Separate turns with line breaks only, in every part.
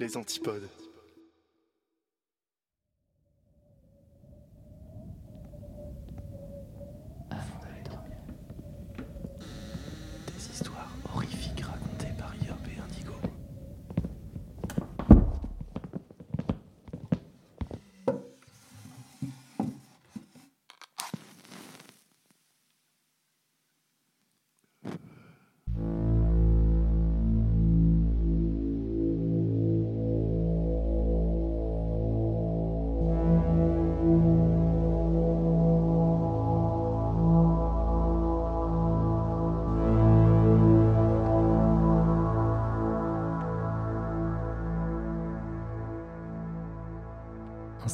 Les antipodes.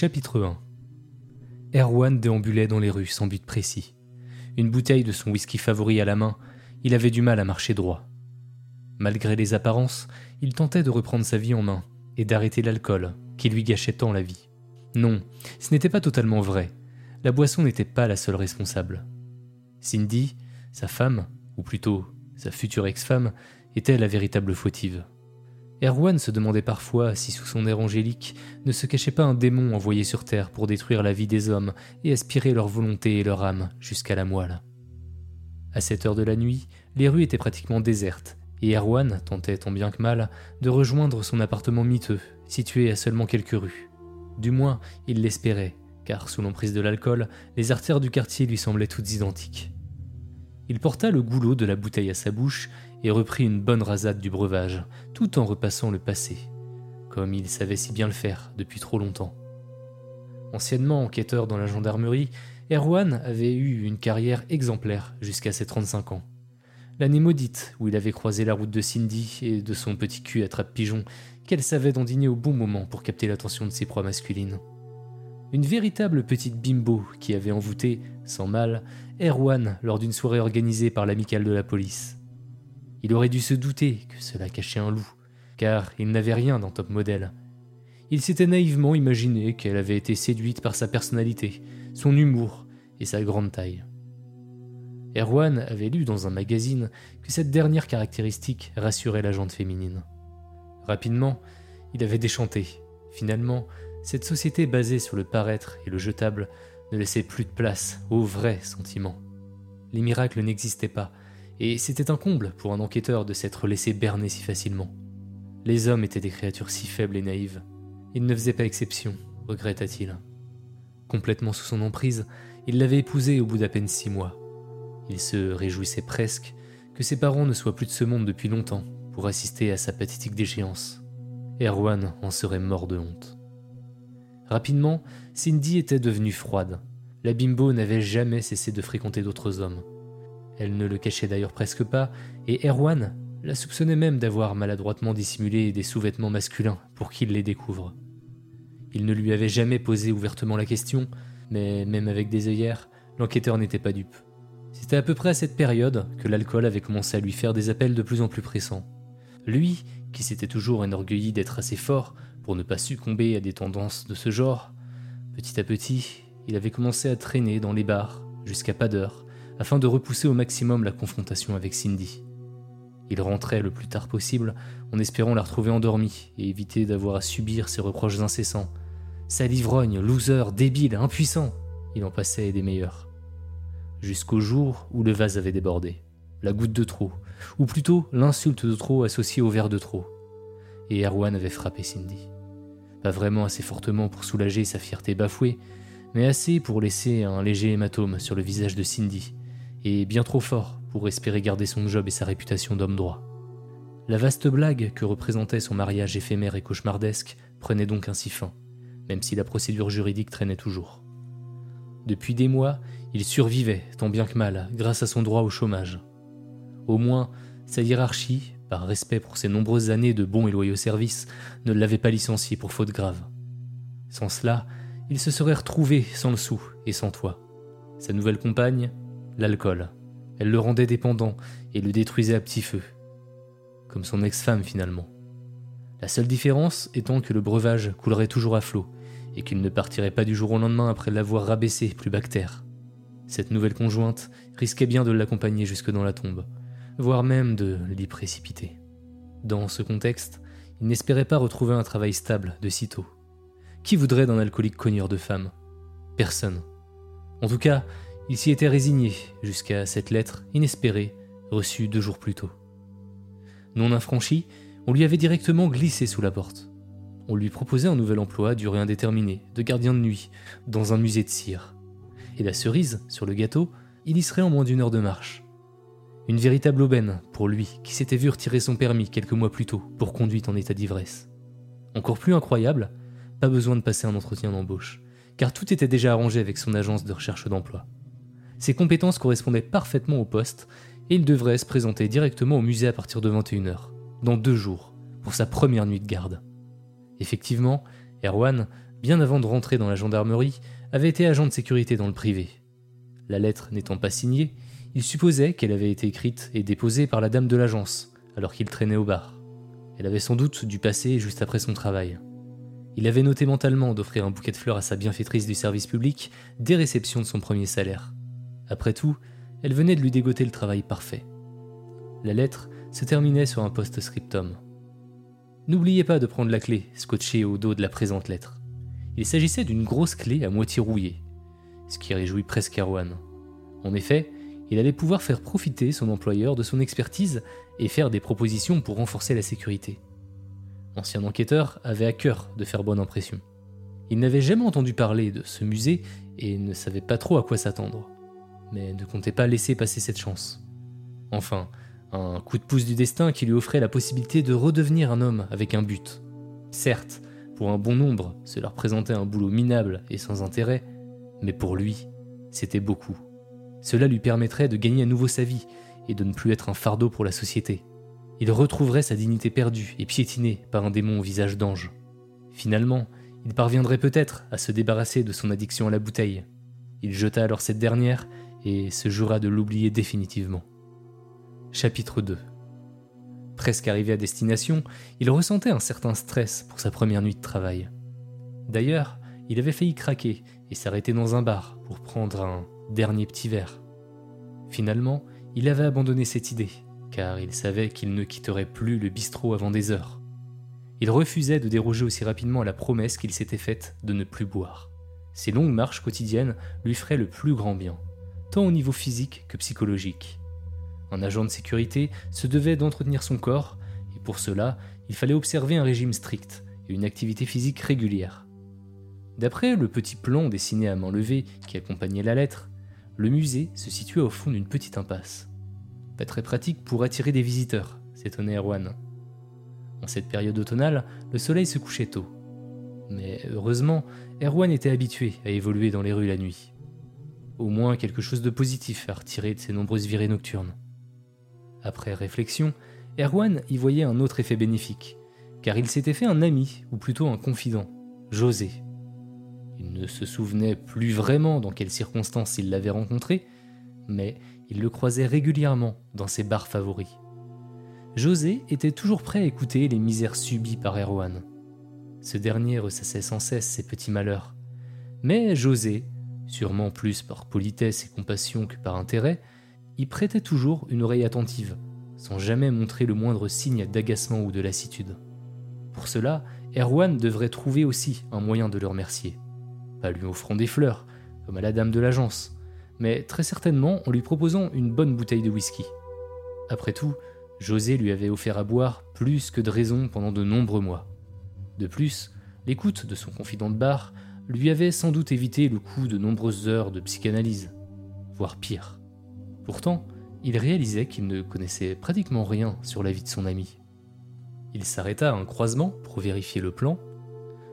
Chapitre 1 Erwan déambulait dans les rues sans but précis. Une bouteille de son whisky favori à la main, il avait du mal à marcher droit. Malgré les apparences, il tentait de reprendre sa vie en main et d'arrêter l'alcool qui lui gâchait tant la vie. Non, ce n'était pas totalement vrai. La boisson n'était pas la seule responsable. Cindy, sa femme, ou plutôt sa future ex-femme, était la véritable fautive. Erwan se demandait parfois si sous son air angélique ne se cachait pas un démon envoyé sur Terre pour détruire la vie des hommes et aspirer leur volonté et leur âme jusqu'à la moelle. À cette heure de la nuit, les rues étaient pratiquement désertes, et Erwan tentait tant bien que mal de rejoindre son appartement miteux, situé à seulement quelques rues. Du moins, il l'espérait, car sous l'emprise de l'alcool, les artères du quartier lui semblaient toutes identiques. Il porta le goulot de la bouteille à sa bouche et reprit une bonne rasade du breuvage, tout en repassant le passé, comme il savait si bien le faire depuis trop longtemps. Anciennement enquêteur dans la gendarmerie, Erwan avait eu une carrière exemplaire jusqu'à ses 35 ans. L'année maudite où il avait croisé la route de Cindy et de son petit cul attrape-pigeon qu'elle savait dandiner au bon moment pour capter l'attention de ses proies masculines. Une véritable petite bimbo qui avait envoûté, sans mal, Erwan lors d'une soirée organisée par l'amicale de la police. Il aurait dû se douter que cela cachait un loup, car il n'avait rien dans Top Model. Il s'était naïvement imaginé qu'elle avait été séduite par sa personnalité, son humour et sa grande taille. Erwan avait lu dans un magazine que cette dernière caractéristique rassurait la féminine. Rapidement, il avait déchanté. Finalement, cette société basée sur le paraître et le jetable ne laissait plus de place aux vrais sentiments. Les miracles n'existaient pas, et c'était un comble pour un enquêteur de s'être laissé berner si facilement. Les hommes étaient des créatures si faibles et naïves. Il ne faisait pas exception, regretta-t-il. Complètement sous son emprise, il l'avait épousée au bout d'à peine six mois. Il se réjouissait presque que ses parents ne soient plus de ce monde depuis longtemps pour assister à sa pathétique déchéance. Erwan en serait mort de honte. Rapidement, Cindy était devenue froide. La bimbo n'avait jamais cessé de fréquenter d'autres hommes. Elle ne le cachait d'ailleurs presque pas, et Erwan la soupçonnait même d'avoir maladroitement dissimulé des sous-vêtements masculins pour qu'il les découvre. Il ne lui avait jamais posé ouvertement la question, mais même avec des œillères, l'enquêteur n'était pas dupe. C'était à peu près à cette période que l'alcool avait commencé à lui faire des appels de plus en plus pressants. Lui, qui s'était toujours enorgueilli d'être assez fort pour ne pas succomber à des tendances de ce genre, petit à petit, il avait commencé à traîner dans les bars, jusqu'à pas d'heure, afin de repousser au maximum la confrontation avec Cindy. Il rentrait le plus tard possible en espérant la retrouver endormie et éviter d'avoir à subir ses reproches incessants. Sale ivrogne, loser, débile, impuissant. il en passait des meilleurs. Jusqu'au jour où le vase avait débordé, la goutte de trop, ou plutôt l'insulte de trop associée au verre de trop. Et Erwan avait frappé Cindy. Pas vraiment assez fortement pour soulager sa fierté bafouée, mais assez pour laisser un léger hématome sur le visage de Cindy, et bien trop fort pour espérer garder son job et sa réputation d'homme droit. La vaste blague que représentait son mariage éphémère et cauchemardesque prenait donc ainsi fin, même si la procédure juridique traînait toujours. Depuis des mois, il survivait, tant bien que mal, grâce à son droit au chômage. Au moins, sa hiérarchie, par respect pour ses nombreuses années de bons et loyaux services, ne l'avait pas licencié pour faute grave. Sans cela, il se serait retrouvé sans le sou et sans toit. Sa nouvelle compagne, l'alcool. Elle le rendait dépendant et le détruisait à petit feu. Comme son ex-femme finalement. La seule différence étant que le breuvage coulerait toujours à flot et qu'il ne partirait pas du jour au lendemain après l'avoir rabaissé plus bactère. Cette nouvelle conjointe risquait bien de l'accompagner jusque dans la tombe, voire même de l'y précipiter. Dans ce contexte, il n'espérait pas retrouver un travail stable de sitôt. Qui voudrait d'un alcoolique cogneur de femme? Personne. En tout cas, il s'y était résigné jusqu'à cette lettre inespérée reçue deux jours plus tôt. Non infranchi, on lui avait directement glissé sous la porte. On lui proposait un nouvel emploi à durée indéterminée, de gardien de nuit, dans un musée de cire. Et la cerise, sur le gâteau, il y serait en moins d'une heure de marche. Une véritable aubaine pour lui qui s'était vu retirer son permis quelques mois plus tôt pour conduite en état d'ivresse. Encore plus incroyable, pas besoin de passer un entretien d'embauche, car tout était déjà arrangé avec son agence de recherche d'emploi. Ses compétences correspondaient parfaitement au poste et il devrait se présenter directement au musée à partir de 21h, dans deux jours, pour sa première nuit de garde. Effectivement, Erwan, bien avant de rentrer dans la gendarmerie, avait été agent de sécurité dans le privé. La lettre n'étant pas signée, il supposait qu'elle avait été écrite et déposée par la dame de l'agence, alors qu'il traînait au bar. Elle avait sans doute dû passer juste après son travail. Il avait noté mentalement d'offrir un bouquet de fleurs à sa bienfaitrice du service public dès réception de son premier salaire. Après tout, elle venait de lui dégoter le travail parfait. La lettre se terminait sur un post-scriptum. N'oubliez pas de prendre la clé scotchée au dos de la présente lettre. Il s'agissait d'une grosse clé à moitié rouillée, ce qui réjouit presque Erwan. En effet, il allait pouvoir faire profiter son employeur de son expertise et faire des propositions pour renforcer la sécurité ancien enquêteur, avait à cœur de faire bonne impression. Il n'avait jamais entendu parler de ce musée et ne savait pas trop à quoi s'attendre, mais ne comptait pas laisser passer cette chance. Enfin, un coup de pouce du destin qui lui offrait la possibilité de redevenir un homme avec un but. Certes, pour un bon nombre, cela représentait un boulot minable et sans intérêt, mais pour lui, c'était beaucoup. Cela lui permettrait de gagner à nouveau sa vie et de ne plus être un fardeau pour la société il retrouverait sa dignité perdue et piétinée par un démon au visage d'ange. Finalement, il parviendrait peut-être à se débarrasser de son addiction à la bouteille. Il jeta alors cette dernière et se jura de l'oublier définitivement. Chapitre 2 Presque arrivé à destination, il ressentait un certain stress pour sa première nuit de travail. D'ailleurs, il avait failli craquer et s'arrêter dans un bar pour prendre un dernier petit verre. Finalement, il avait abandonné cette idée car il savait qu'il ne quitterait plus le bistrot avant des heures. Il refusait de déroger aussi rapidement à la promesse qu'il s'était faite de ne plus boire. Ces longues marches quotidiennes lui feraient le plus grand bien, tant au niveau physique que psychologique. Un agent de sécurité se devait d'entretenir son corps, et pour cela, il fallait observer un régime strict et une activité physique régulière. D'après le petit plan dessiné à main qui accompagnait la lettre, le musée se situait au fond d'une petite impasse. Pas très pratique pour attirer des visiteurs, s'étonnait Erwan. En cette période automnale, le soleil se couchait tôt. Mais heureusement, Erwan était habitué à évoluer dans les rues la nuit. Au moins quelque chose de positif à retirer de ses nombreuses virées nocturnes. Après réflexion, Erwan y voyait un autre effet bénéfique, car il s'était fait un ami, ou plutôt un confident, José. Il ne se souvenait plus vraiment dans quelles circonstances il l'avait rencontré, mais il le croisait régulièrement dans ses bars favoris. José était toujours prêt à écouter les misères subies par Erwan. Ce dernier ressassait sans cesse ses petits malheurs. Mais José, sûrement plus par politesse et compassion que par intérêt, y prêtait toujours une oreille attentive, sans jamais montrer le moindre signe d'agacement ou de lassitude. Pour cela, Erwan devrait trouver aussi un moyen de le remercier. Pas lui offrant des fleurs, comme à la dame de l'agence, mais très certainement en lui proposant une bonne bouteille de whisky. Après tout, José lui avait offert à boire plus que de raison pendant de nombreux mois. De plus, l'écoute de son confident de bar lui avait sans doute évité le coup de nombreuses heures de psychanalyse, voire pire. Pourtant, il réalisait qu'il ne connaissait pratiquement rien sur la vie de son ami. Il s'arrêta à un croisement pour vérifier le plan.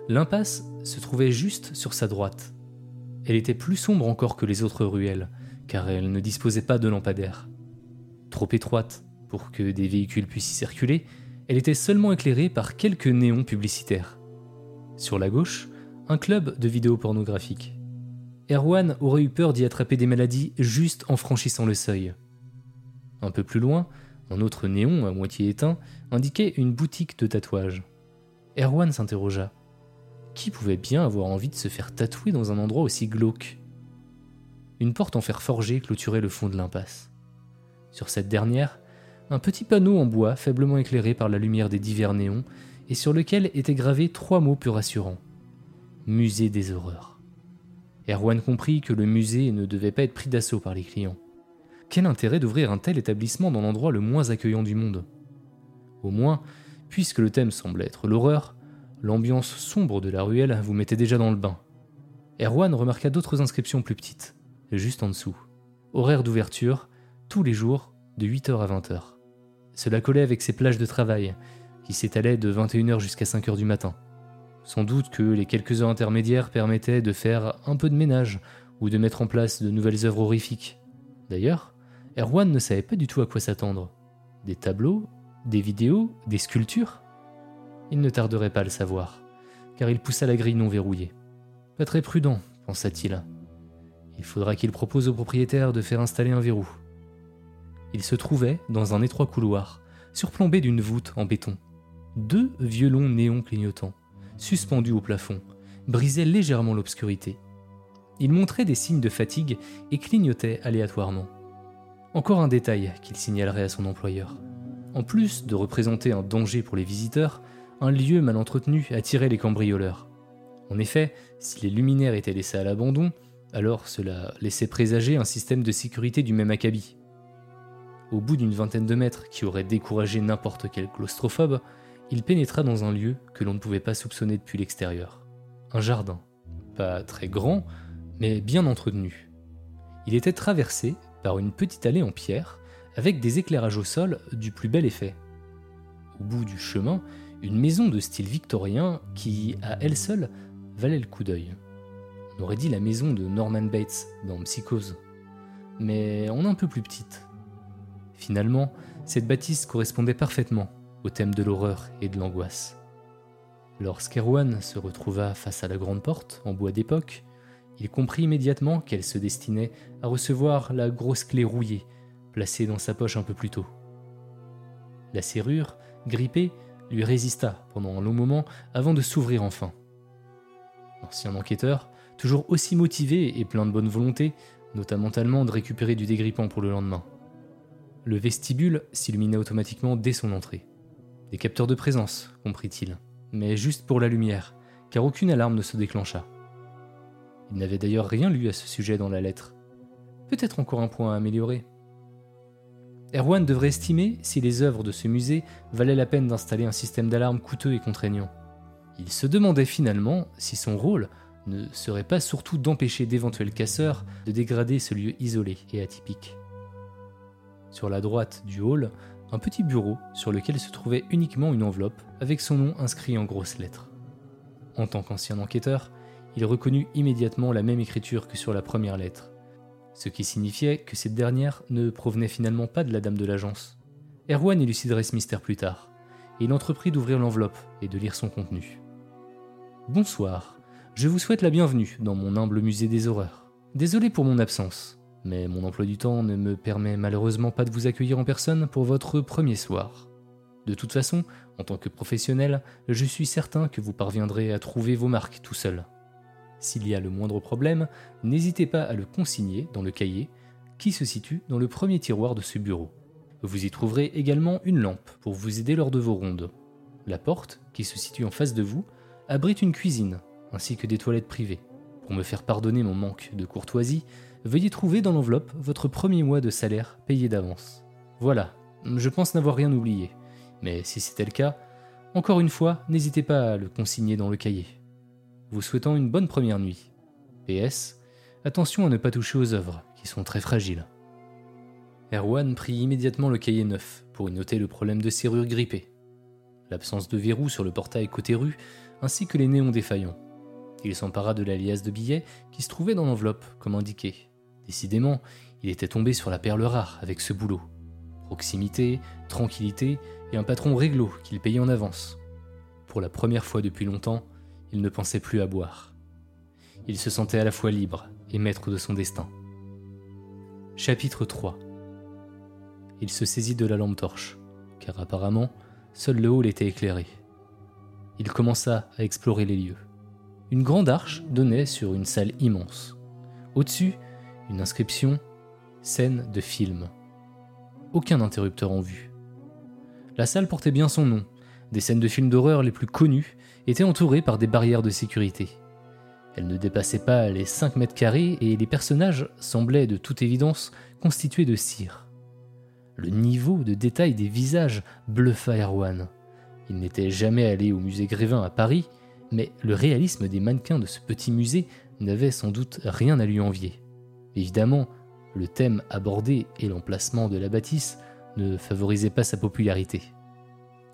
L'impasse se trouvait juste sur sa droite. Elle était plus sombre encore que les autres ruelles, car elle ne disposait pas de lampadaire. Trop étroite pour que des véhicules puissent y circuler, elle était seulement éclairée par quelques néons publicitaires. Sur la gauche, un club de vidéos pornographiques. Erwan aurait eu peur d'y attraper des maladies juste en franchissant le seuil. Un peu plus loin, un autre néon à moitié éteint indiquait une boutique de tatouage. Erwan s'interrogea. Qui pouvait bien avoir envie de se faire tatouer dans un endroit aussi glauque? Une porte en fer forgé clôturait le fond de l'impasse. Sur cette dernière, un petit panneau en bois faiblement éclairé par la lumière des divers néons et sur lequel étaient gravés trois mots plus rassurants. Musée des horreurs. Erwan comprit que le musée ne devait pas être pris d'assaut par les clients. Quel intérêt d'ouvrir un tel établissement dans l'endroit le moins accueillant du monde? Au moins, puisque le thème semblait être l'horreur, l'ambiance sombre de la ruelle vous mettait déjà dans le bain. Erwan remarqua d'autres inscriptions plus petites, juste en dessous. Horaire d'ouverture, tous les jours, de 8h à 20h. Cela collait avec ses plages de travail, qui s'étalaient de 21h jusqu'à 5h du matin. Sans doute que les quelques heures intermédiaires permettaient de faire un peu de ménage ou de mettre en place de nouvelles œuvres horrifiques. D'ailleurs, Erwan ne savait pas du tout à quoi s'attendre. Des tableaux, des vidéos, des sculptures? Il ne tarderait pas à le savoir, car il poussa la grille non verrouillée. Pas très prudent, pensa-t-il. Il faudra qu'il propose au propriétaire de faire installer un verrou. Il se trouvait dans un étroit couloir, surplombé d'une voûte en béton. Deux violons néons clignotants, suspendus au plafond, brisaient légèrement l'obscurité. Ils montraient des signes de fatigue et clignotaient aléatoirement. Encore un détail qu'il signalerait à son employeur. En plus de représenter un danger pour les visiteurs, un lieu mal entretenu attirait les cambrioleurs. En effet, si les luminaires étaient laissés à l'abandon, alors cela laissait présager un système de sécurité du même acabit. Au bout d'une vingtaine de mètres qui aurait découragé n'importe quel claustrophobe, il pénétra dans un lieu que l'on ne pouvait pas soupçonner depuis l'extérieur. Un jardin. Pas très grand, mais bien entretenu. Il était traversé par une petite allée en pierre, avec des éclairages au sol du plus bel effet. Au bout du chemin, une maison de style victorien qui, à elle seule, valait le coup d'œil. On aurait dit la maison de Norman Bates dans Psychose, mais en un peu plus petite. Finalement, cette bâtisse correspondait parfaitement thème de l'horreur et de l'angoisse. Lorsqu'Erwan se retrouva face à la grande porte en bois d'époque, il comprit immédiatement qu'elle se destinait à recevoir la grosse clé rouillée, placée dans sa poche un peu plus tôt. La serrure, grippée, lui résista pendant un long moment avant de s'ouvrir enfin. L'ancien enquêteur, toujours aussi motivé et plein de bonne volonté, nota mentalement de récupérer du dégrippant pour le lendemain. Le vestibule s'illuminait automatiquement dès son entrée. Des capteurs de présence, comprit-il, mais juste pour la lumière, car aucune alarme ne se déclencha. Il n'avait d'ailleurs rien lu à ce sujet dans la lettre. Peut-être encore un point à améliorer. Erwan devrait estimer si les œuvres de ce musée valaient la peine d'installer un système d'alarme coûteux et contraignant. Il se demandait finalement si son rôle ne serait pas surtout d'empêcher d'éventuels casseurs de dégrader ce lieu isolé et atypique. Sur la droite du hall, un petit bureau sur lequel se trouvait uniquement une enveloppe avec son nom inscrit en grosses lettres. En tant qu'ancien enquêteur, il reconnut immédiatement la même écriture que sur la première lettre, ce qui signifiait que cette dernière ne provenait finalement pas de la dame de l'agence. Erwan éluciderait ce mystère plus tard, et il entreprit d'ouvrir l'enveloppe et de lire son contenu. Bonsoir, je vous souhaite la bienvenue dans mon humble musée des horreurs. Désolé pour mon absence, mais mon emploi du temps ne me permet malheureusement pas de vous accueillir en personne pour votre premier soir. De toute façon, en tant que professionnel, je suis certain que vous parviendrez à trouver vos marques tout seul. S'il y a le moindre problème, n'hésitez pas à le consigner dans le cahier qui se situe dans le premier tiroir de ce bureau. Vous y trouverez également une lampe pour vous aider lors de vos rondes. La porte, qui se situe en face de vous, abrite une cuisine ainsi que des toilettes privées. Pour me faire pardonner mon manque de courtoisie, veuillez trouver dans l'enveloppe votre premier mois de salaire payé d'avance. Voilà, je pense n'avoir rien oublié. Mais si c'était le cas, encore une fois, n'hésitez pas à le consigner dans le cahier. Vous souhaitant une bonne première nuit. PS, attention à ne pas toucher aux œuvres, qui sont très fragiles. Erwan prit immédiatement le cahier neuf pour y noter le problème de serrure grippée, l'absence de verrou sur le portail côté rue, ainsi que les néons défaillants. Il s'empara de la liasse de billets qui se trouvait dans l'enveloppe, comme indiqué. Décidément, il était tombé sur la perle rare avec ce boulot. Proximité, tranquillité et un patron réglo qu'il payait en avance. Pour la première fois depuis longtemps, il ne pensait plus à boire. Il se sentait à la fois libre et maître de son destin. Chapitre 3 Il se saisit de la lampe torche, car apparemment, seul le hall était éclairé. Il commença à explorer les lieux. Une grande arche donnait sur une salle immense. Au-dessus, une inscription Scène de film. Aucun interrupteur en vue. La salle portait bien son nom. Des scènes de films d'horreur les plus connues étaient entourées par des barrières de sécurité. Elles ne dépassaient pas les 5 mètres carrés et les personnages semblaient de toute évidence constitués de cire. Le niveau de détail des visages bluffa Erwan. Il n'était jamais allé au musée Grévin à Paris, mais le réalisme des mannequins de ce petit musée n'avait sans doute rien à lui envier. Évidemment, le thème abordé et l'emplacement de la bâtisse ne favorisait pas sa popularité.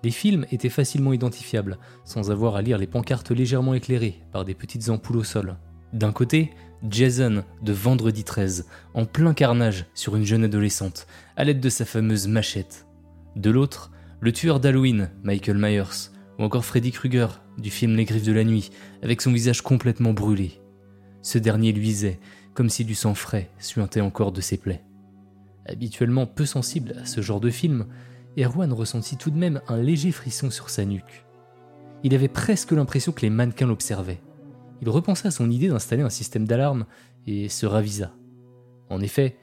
Les films étaient facilement identifiables, sans avoir à lire les pancartes légèrement éclairées par des petites ampoules au sol. D'un côté, Jason de Vendredi 13, en plein carnage sur une jeune adolescente, à l'aide de sa fameuse machette. De l'autre, le tueur d'Halloween, Michael Myers, ou encore Freddy Krueger du film Les Griffes de la Nuit, avec son visage complètement brûlé. Ce dernier luisait, comme si du sang frais suintait encore de ses plaies. Habituellement peu sensible à ce genre de film, Erwan ressentit tout de même un léger frisson sur sa nuque. Il avait presque l'impression que les mannequins l'observaient. Il repensa à son idée d'installer un système d'alarme et se ravisa. En effet,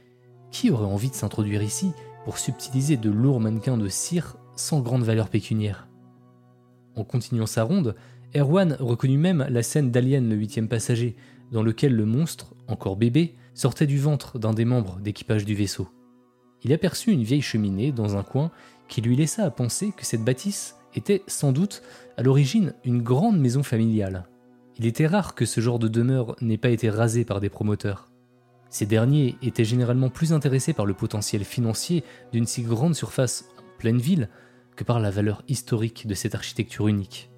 qui aurait envie de s'introduire ici pour subtiliser de lourds mannequins de cire sans grande valeur pécuniaire? En continuant sa ronde, Erwan reconnut même la scène d'Alien le huitième passager, dans lequel le monstre, encore bébé, sortait du ventre d'un des membres d'équipage du vaisseau il aperçut une vieille cheminée dans un coin qui lui laissa à penser que cette bâtisse était sans doute à l'origine une grande maison familiale. Il était rare que ce genre de demeure n'ait pas été rasé par des promoteurs. Ces derniers étaient généralement plus intéressés par le potentiel financier d'une si grande surface en pleine ville par la valeur historique de cette architecture unique.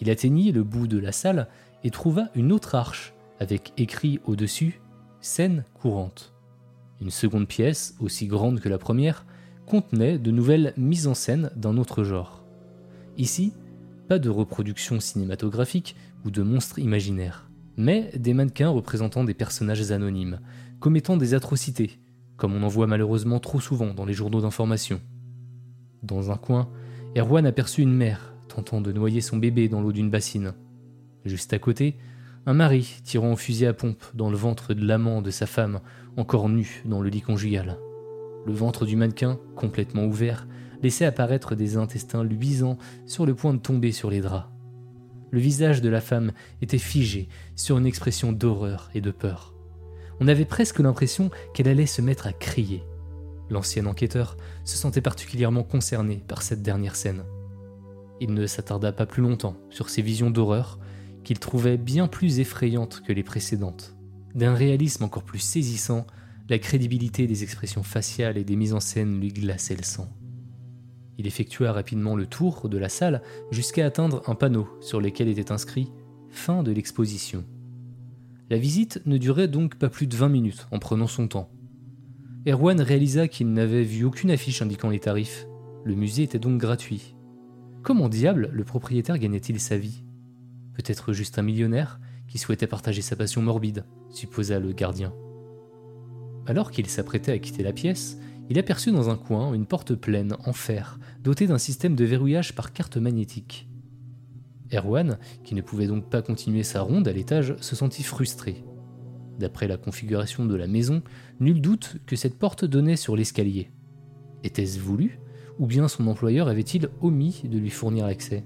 Il atteignit le bout de la salle et trouva une autre arche avec écrit au-dessus Scène courante. Une seconde pièce, aussi grande que la première, contenait de nouvelles mises en scène d'un autre genre. Ici, pas de reproduction cinématographique ou de monstres imaginaires, mais des mannequins représentant des personnages anonymes, commettant des atrocités, comme on en voit malheureusement trop souvent dans les journaux d'information. Dans un coin, Erwan aperçut une mère tentant de noyer son bébé dans l'eau d'une bassine. Juste à côté, un mari tirant au fusil à pompe dans le ventre de l'amant de sa femme, encore nu dans le lit conjugal. Le ventre du mannequin, complètement ouvert, laissait apparaître des intestins luisants sur le point de tomber sur les draps. Le visage de la femme était figé sur une expression d'horreur et de peur. On avait presque l'impression qu'elle allait se mettre à crier. L'ancien enquêteur se sentait particulièrement concerné par cette dernière scène. Il ne s'attarda pas plus longtemps sur ces visions d'horreur qu'il trouvait bien plus effrayantes que les précédentes. D'un réalisme encore plus saisissant, la crédibilité des expressions faciales et des mises en scène lui glaçait le sang. Il effectua rapidement le tour de la salle jusqu'à atteindre un panneau sur lequel était inscrit Fin de l'exposition. La visite ne durait donc pas plus de 20 minutes en prenant son temps. Erwan réalisa qu'il n'avait vu aucune affiche indiquant les tarifs. Le musée était donc gratuit. Comment diable le propriétaire gagnait-il sa vie? Peut-être juste un millionnaire qui souhaitait partager sa passion morbide, supposa le gardien. Alors qu'il s'apprêtait à quitter la pièce, il aperçut dans un coin une porte pleine en fer, dotée d'un système de verrouillage par carte magnétique. Erwan, qui ne pouvait donc pas continuer sa ronde à l'étage, se sentit frustré. D'après la configuration de la maison, nul doute que cette porte donnait sur l'escalier. Était-ce voulu Ou bien son employeur avait-il omis de lui fournir l'accès?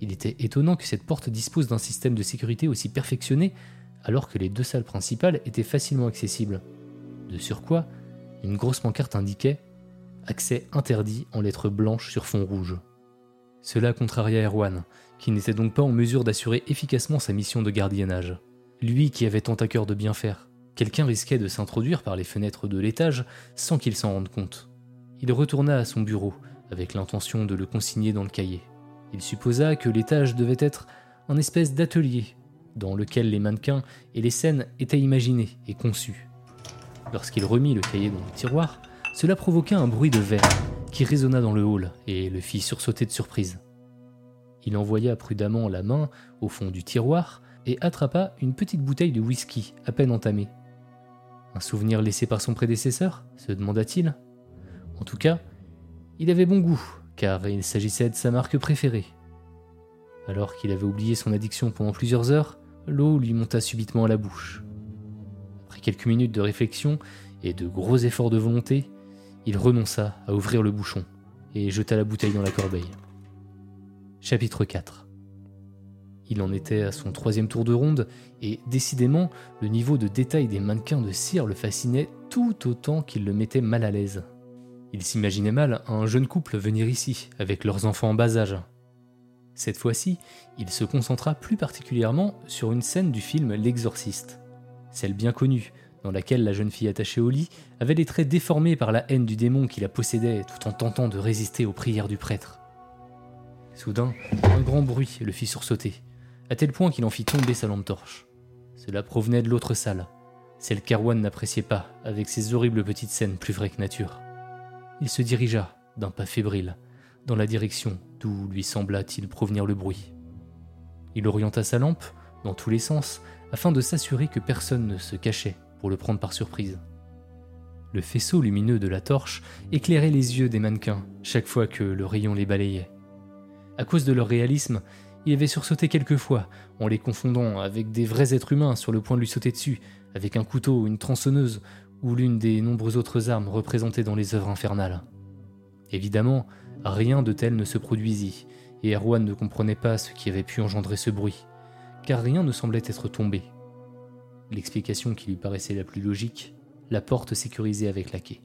Il était étonnant que cette porte dispose d'un système de sécurité aussi perfectionné, alors que les deux salles principales étaient facilement accessibles. De surcroît, une grosse pancarte indiquait Accès interdit en lettres blanches sur fond rouge. Cela contraria Erwan, qui n'était donc pas en mesure d'assurer efficacement sa mission de gardiennage. Lui qui avait tant à cœur de bien faire, quelqu'un risquait de s'introduire par les fenêtres de l'étage sans qu'il s'en rende compte. Il retourna à son bureau avec l'intention de le consigner dans le cahier. Il supposa que l'étage devait être un espèce d'atelier dans lequel les mannequins et les scènes étaient imaginés et conçus. Lorsqu'il remit le cahier dans le tiroir, cela provoqua un bruit de verre qui résonna dans le hall et le fit sursauter de surprise. Il envoya prudemment la main au fond du tiroir et attrapa une petite bouteille de whisky à peine entamée. Un souvenir laissé par son prédécesseur se demanda-t-il. En tout cas, il avait bon goût, car il s'agissait de sa marque préférée. Alors qu'il avait oublié son addiction pendant plusieurs heures, l'eau lui monta subitement à la bouche. Après quelques minutes de réflexion et de gros efforts de volonté, il renonça à ouvrir le bouchon et jeta la bouteille dans la corbeille. Chapitre 4 Il en était à son troisième tour de ronde, et décidément, le niveau de détail des mannequins de cire le fascinait tout autant qu'il le mettait mal à l'aise. Il s'imaginait mal un jeune couple venir ici, avec leurs enfants en bas âge. Cette fois-ci, il se concentra plus particulièrement sur une scène du film L'Exorciste, celle bien connue, dans laquelle la jeune fille attachée au lit avait les traits déformés par la haine du démon qui la possédait tout en tentant de résister aux prières du prêtre. Soudain, un grand bruit le fit sursauter, à tel point qu'il en fit tomber sa lampe torche. Cela provenait de l'autre salle, celle qu'Arwan n'appréciait pas, avec ses horribles petites scènes plus vraies que nature. Il se dirigea, d'un pas fébrile, dans la direction d'où lui sembla-t-il provenir le bruit. Il orienta sa lampe, dans tous les sens, afin de s'assurer que personne ne se cachait pour le prendre par surprise. Le faisceau lumineux de la torche éclairait les yeux des mannequins chaque fois que le rayon les balayait. À cause de leur réalisme, il avait sursauté quelquefois en les confondant avec des vrais êtres humains sur le point de lui sauter dessus, avec un couteau, une tronçonneuse ou l'une des nombreuses autres armes représentées dans les œuvres infernales. Évidemment, rien de tel ne se produisit, et Erwan ne comprenait pas ce qui avait pu engendrer ce bruit, car rien ne semblait être tombé l'explication qui lui paraissait la plus logique, la porte sécurisée avec la quai.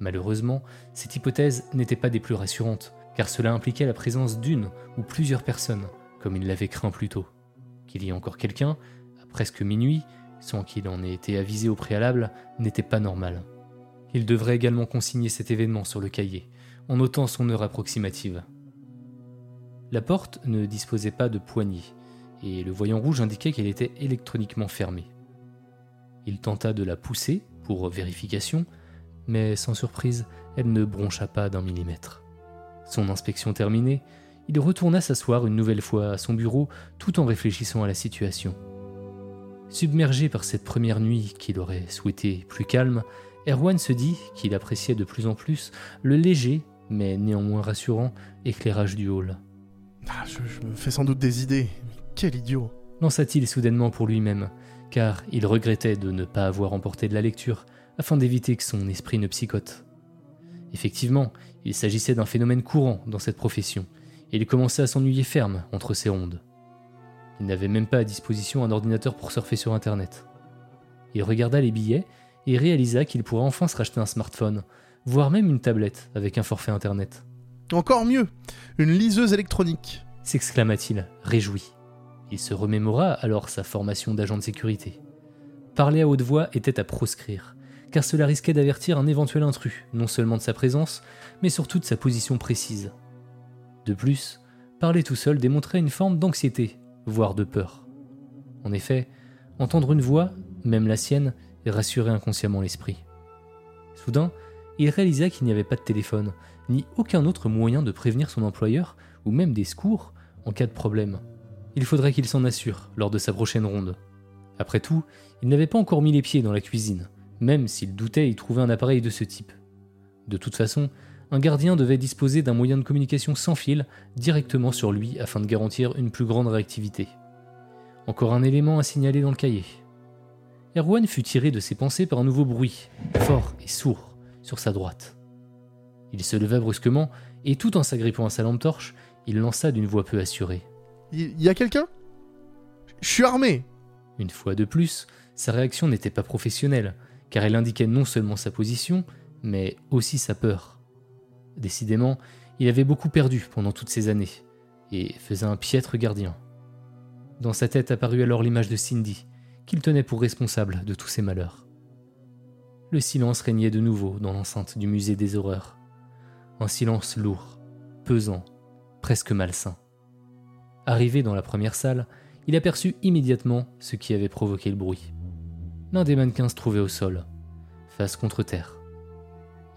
Malheureusement, cette hypothèse n'était pas des plus rassurantes, car cela impliquait la présence d'une ou plusieurs personnes, comme il l'avait craint plus tôt. Qu'il y ait encore quelqu'un, à presque minuit, sans qu'il en ait été avisé au préalable, n'était pas normal. Il devrait également consigner cet événement sur le cahier, en notant son heure approximative. La porte ne disposait pas de poignée, et le voyant rouge indiquait qu'elle était électroniquement fermée. Il tenta de la pousser pour vérification, mais sans surprise, elle ne broncha pas d'un millimètre. Son inspection terminée, il retourna s'asseoir une nouvelle fois à son bureau tout en réfléchissant à la situation. Submergé par cette première nuit qu'il aurait souhaité plus calme, Erwan se dit qu'il appréciait de plus en plus le léger, mais néanmoins rassurant, éclairage du hall.
Ah, je, je me fais sans doute des idées. Quel idiot
lança-t-il soudainement pour lui-même, car il regrettait de ne pas avoir emporté de la lecture, afin d'éviter que son esprit ne psychote. Effectivement, il s'agissait d'un phénomène courant dans cette profession, et il commençait à s'ennuyer ferme entre ses rondes. Il n'avait même pas à disposition un ordinateur pour surfer sur Internet. Il regarda les billets et réalisa qu'il pourrait enfin se racheter un smartphone, voire même une tablette avec un forfait Internet.
Encore mieux Une liseuse électronique
s'exclama-t-il, réjoui. Il se remémora alors sa formation d'agent de sécurité. Parler à haute voix était à proscrire, car cela risquait d'avertir un éventuel intrus, non seulement de sa présence, mais surtout de sa position précise. De plus, parler tout seul démontrait une forme d'anxiété, voire de peur. En effet, entendre une voix, même la sienne, rassurait inconsciemment l'esprit. Soudain, il réalisa qu'il n'y avait pas de téléphone, ni aucun autre moyen de prévenir son employeur, ou même des secours, en cas de problème. Il faudrait qu'il s'en assure lors de sa prochaine ronde. Après tout, il n'avait pas encore mis les pieds dans la cuisine, même s'il doutait y trouver un appareil de ce type. De toute façon, un gardien devait disposer d'un moyen de communication sans fil directement sur lui afin de garantir une plus grande réactivité. Encore un élément à signaler dans le cahier. Erwan fut tiré de ses pensées par un nouveau bruit, fort et sourd, sur sa droite. Il se leva brusquement et tout en s'agrippant à sa lampe torche, il lança d'une voix peu assurée.
Il y a quelqu'un? Je suis armé
Une fois de plus, sa réaction n'était pas professionnelle, car elle indiquait non seulement sa position, mais aussi sa peur. Décidément, il avait beaucoup perdu pendant toutes ces années, et faisait un piètre gardien. Dans sa tête apparut alors l'image de Cindy, qu'il tenait pour responsable de tous ses malheurs. Le silence régnait de nouveau dans l'enceinte du musée des horreurs. Un silence lourd, pesant, presque malsain. Arrivé dans la première salle, il aperçut immédiatement ce qui avait provoqué le bruit. L'un des mannequins se trouvait au sol, face contre terre.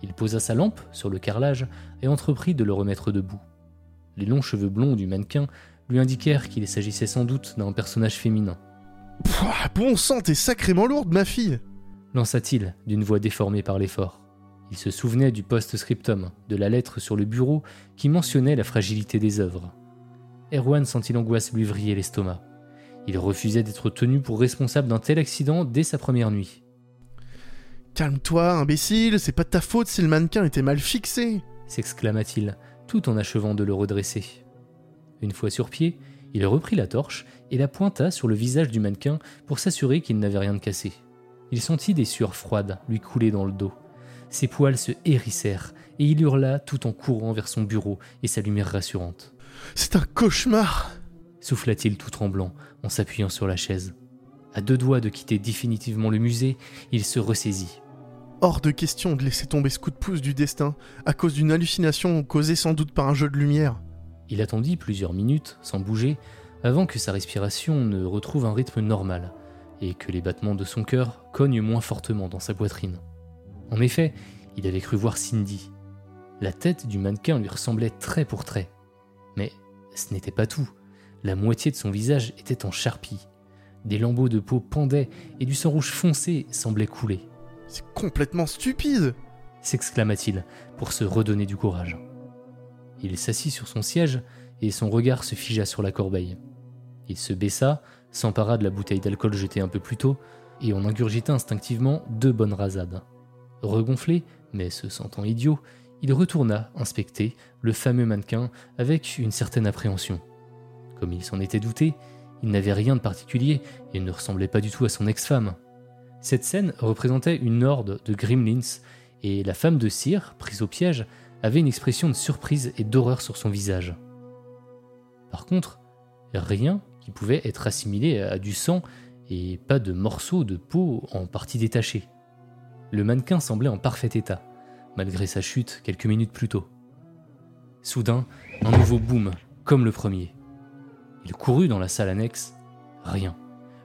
Il posa sa lampe sur le carrelage et entreprit de le remettre debout. Les longs cheveux blonds du mannequin lui indiquèrent qu'il s'agissait sans doute d'un personnage féminin.
Pouah, bon sang, t'es sacrément lourde, ma fille
lança-t-il d'une voix déformée par l'effort. Il se souvenait du post-scriptum, de la lettre sur le bureau qui mentionnait la fragilité des œuvres. Erwan sentit l'angoisse lui vriller l'estomac. Il refusait d'être tenu pour responsable d'un tel accident dès sa première nuit.
Calme-toi, imbécile, c'est pas de ta faute si le mannequin était mal fixé
s'exclama-t-il, tout en achevant de le redresser. Une fois sur pied, il reprit la torche et la pointa sur le visage du mannequin pour s'assurer qu'il n'avait rien de cassé. Il sentit des sueurs froides lui couler dans le dos. Ses poils se hérissèrent et il hurla tout en courant vers son bureau et sa lumière rassurante.
C'est un cauchemar
souffla-t-il tout tremblant en s'appuyant sur la chaise. À deux doigts de quitter définitivement le musée, il se ressaisit.
Hors de question de laisser tomber ce coup de pouce du destin à cause d'une hallucination causée sans doute par un jeu de lumière.
Il attendit plusieurs minutes, sans bouger, avant que sa respiration ne retrouve un rythme normal et que les battements de son cœur cognent moins fortement dans sa poitrine. En effet, il avait cru voir Cindy. La tête du mannequin lui ressemblait trait pour trait. Mais ce n'était pas tout. La moitié de son visage était en charpie. Des lambeaux de peau pendaient et du sang rouge foncé semblait couler.
C'est complètement stupide
s'exclama-t-il pour se redonner du courage. Il s'assit sur son siège et son regard se figea sur la corbeille. Il se baissa, s'empara de la bouteille d'alcool jetée un peu plus tôt, et en ingurgita instinctivement deux bonnes rasades. Regonflé, mais se sentant idiot, il retourna inspecter le fameux mannequin avec une certaine appréhension. Comme il s'en était douté, il n'avait rien de particulier et ne ressemblait pas du tout à son ex-femme. Cette scène représentait une horde de gremlins, et la femme de cire, prise au piège, avait une expression de surprise et d'horreur sur son visage. Par contre, rien qui pouvait être assimilé à du sang et pas de morceaux de peau en partie détachés. Le mannequin semblait en parfait état, malgré sa chute quelques minutes plus tôt. Soudain, un nouveau boom, comme le premier. Il courut dans la salle annexe. Rien.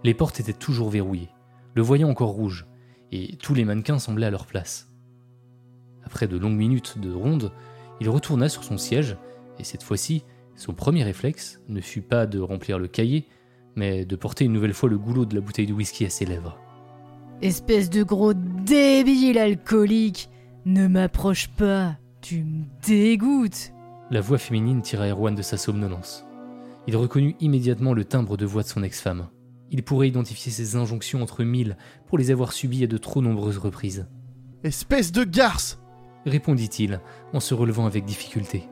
Les portes étaient toujours verrouillées, le voyant encore rouge, et tous les mannequins semblaient à leur place. Après de longues minutes de ronde, il retourna sur son siège, et cette fois-ci, son premier réflexe ne fut pas de remplir le cahier, mais de porter une nouvelle fois le goulot de la bouteille de whisky à ses lèvres.
Espèce de gros débile alcoolique Ne m'approche pas, tu me dégoûtes
La voix féminine tira Erwan de sa somnolence. Il reconnut immédiatement le timbre de voix de son ex-femme. Il pourrait identifier ses injonctions entre mille pour les avoir subies à de trop nombreuses reprises.
Espèce de garce
répondit-il en se relevant avec difficulté.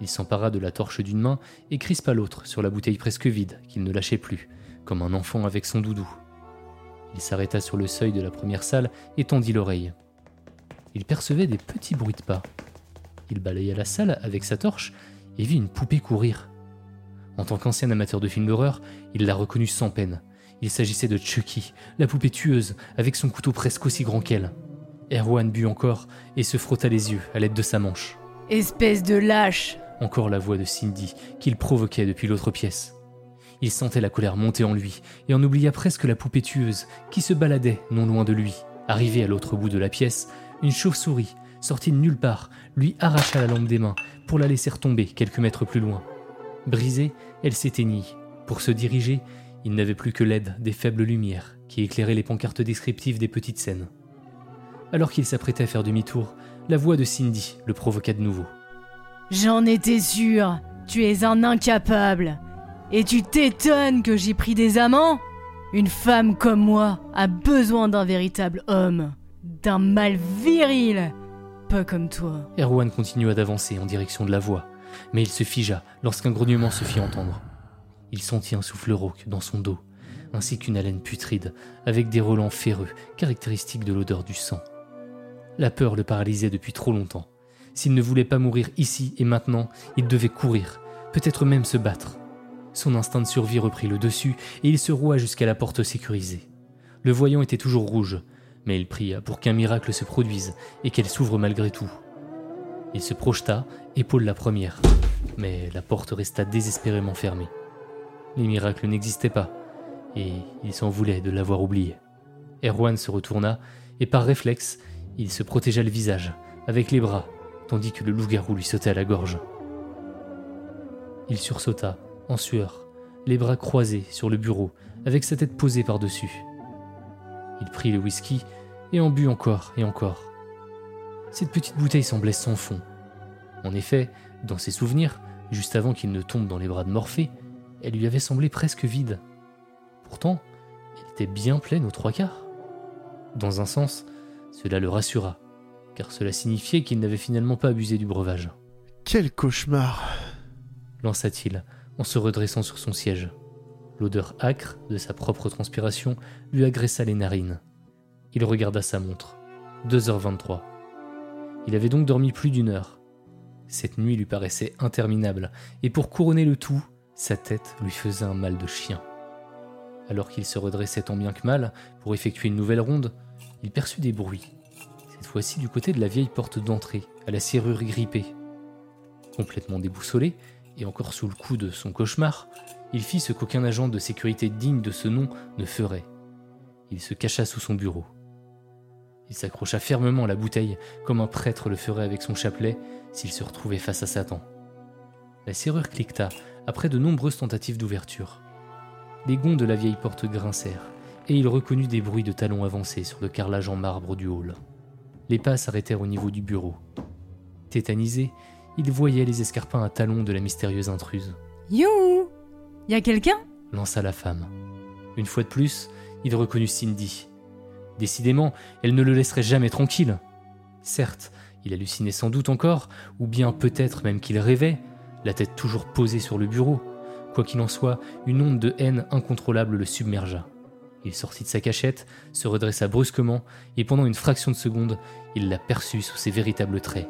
Il s'empara de la torche d'une main et crispa l'autre sur la bouteille presque vide qu'il ne lâchait plus, comme un enfant avec son doudou. Il s'arrêta sur le seuil de la première salle et tendit l'oreille. Il percevait des petits bruits de pas. Il balaya la salle avec sa torche et vit une poupée courir. En tant qu'ancien amateur de films d'horreur, il la reconnut sans peine. Il s'agissait de Chucky, la poupée tueuse, avec son couteau presque aussi grand qu'elle. Erwan but encore et se frotta les yeux à l'aide de sa manche.
Espèce de lâche
encore la voix de Cindy qu'il provoquait depuis l'autre pièce. Il sentait la colère monter en lui et en oublia presque la poupée tueuse qui se baladait non loin de lui. Arrivé à l'autre bout de la pièce, une chauve-souris, sortie de nulle part, lui arracha la lampe des mains pour la laisser tomber quelques mètres plus loin. Brisée, elle s'éteignit. Pour se diriger, il n'avait plus que l'aide des faibles lumières qui éclairaient les pancartes descriptives des petites scènes. Alors qu'il s'apprêtait à faire demi-tour, la voix de Cindy le provoqua de nouveau.
J'en étais sûr, tu es un incapable. Et tu t'étonnes que j'ai pris des amants Une femme comme moi a besoin d'un véritable homme, d'un mâle viril, pas comme toi.
Erwan continua d'avancer en direction de la voix, mais il se figea lorsqu'un grognement se fit entendre. Il sentit un souffle rauque dans son dos, ainsi qu'une haleine putride, avec des relents féreux, caractéristiques de l'odeur du sang. La peur le paralysait depuis trop longtemps. S'il ne voulait pas mourir ici et maintenant, il devait courir, peut-être même se battre. Son instinct de survie reprit le dessus et il se roua jusqu'à la porte sécurisée. Le voyant était toujours rouge, mais il pria pour qu'un miracle se produise et qu'elle s'ouvre malgré tout. Il se projeta, épaule la première, mais la porte resta désespérément fermée. Les miracles n'existaient pas, et il s'en voulait de l'avoir oublié. Erwan se retourna, et par réflexe, il se protégea le visage, avec les bras, tandis que le loup-garou lui sautait à la gorge. Il sursauta, en sueur, les bras croisés sur le bureau, avec sa tête posée par-dessus. Il prit le whisky et en but encore et encore. Cette petite bouteille semblait sans fond. En effet, dans ses souvenirs, juste avant qu'il ne tombe dans les bras de Morphée, elle lui avait semblé presque vide. Pourtant, elle était bien pleine aux trois quarts. Dans un sens, cela le rassura, car cela signifiait qu'il n'avait finalement pas abusé du breuvage.
Quel cauchemar
lança-t-il en se redressant sur son siège. L'odeur âcre de sa propre transpiration lui agressa les narines. Il regarda sa montre. 2h23. Il avait donc dormi plus d'une heure. Cette nuit lui paraissait interminable, et pour couronner le tout, sa tête lui faisait un mal de chien. Alors qu'il se redressait tant bien que mal pour effectuer une nouvelle ronde, il perçut des bruits, cette fois-ci du côté de la vieille porte d'entrée, à la serrure grippée. Complètement déboussolé, et encore sous le coup de son cauchemar, il fit ce qu'aucun agent de sécurité digne de ce nom ne ferait. Il se cacha sous son bureau. Il s'accrocha fermement à la bouteille, comme un prêtre le ferait avec son chapelet s'il se retrouvait face à Satan. La serrure cliqueta après de nombreuses tentatives d'ouverture. Les gonds de la vieille porte grincèrent, et il reconnut des bruits de talons avancés sur le carrelage en marbre du hall. Les pas s'arrêtèrent au niveau du bureau. Tétanisé, il voyait les escarpins à talons de la mystérieuse intruse.
You Y a quelqu'un?
Lança la femme. Une fois de plus, il reconnut Cindy. Décidément, elle ne le laisserait jamais tranquille. Certes, il hallucinait sans doute encore, ou bien peut-être même qu'il rêvait, la tête toujours posée sur le bureau. Quoi qu'il en soit, une onde de haine incontrôlable le submergea. Il sortit de sa cachette, se redressa brusquement, et pendant une fraction de seconde, il l'aperçut sous ses véritables traits.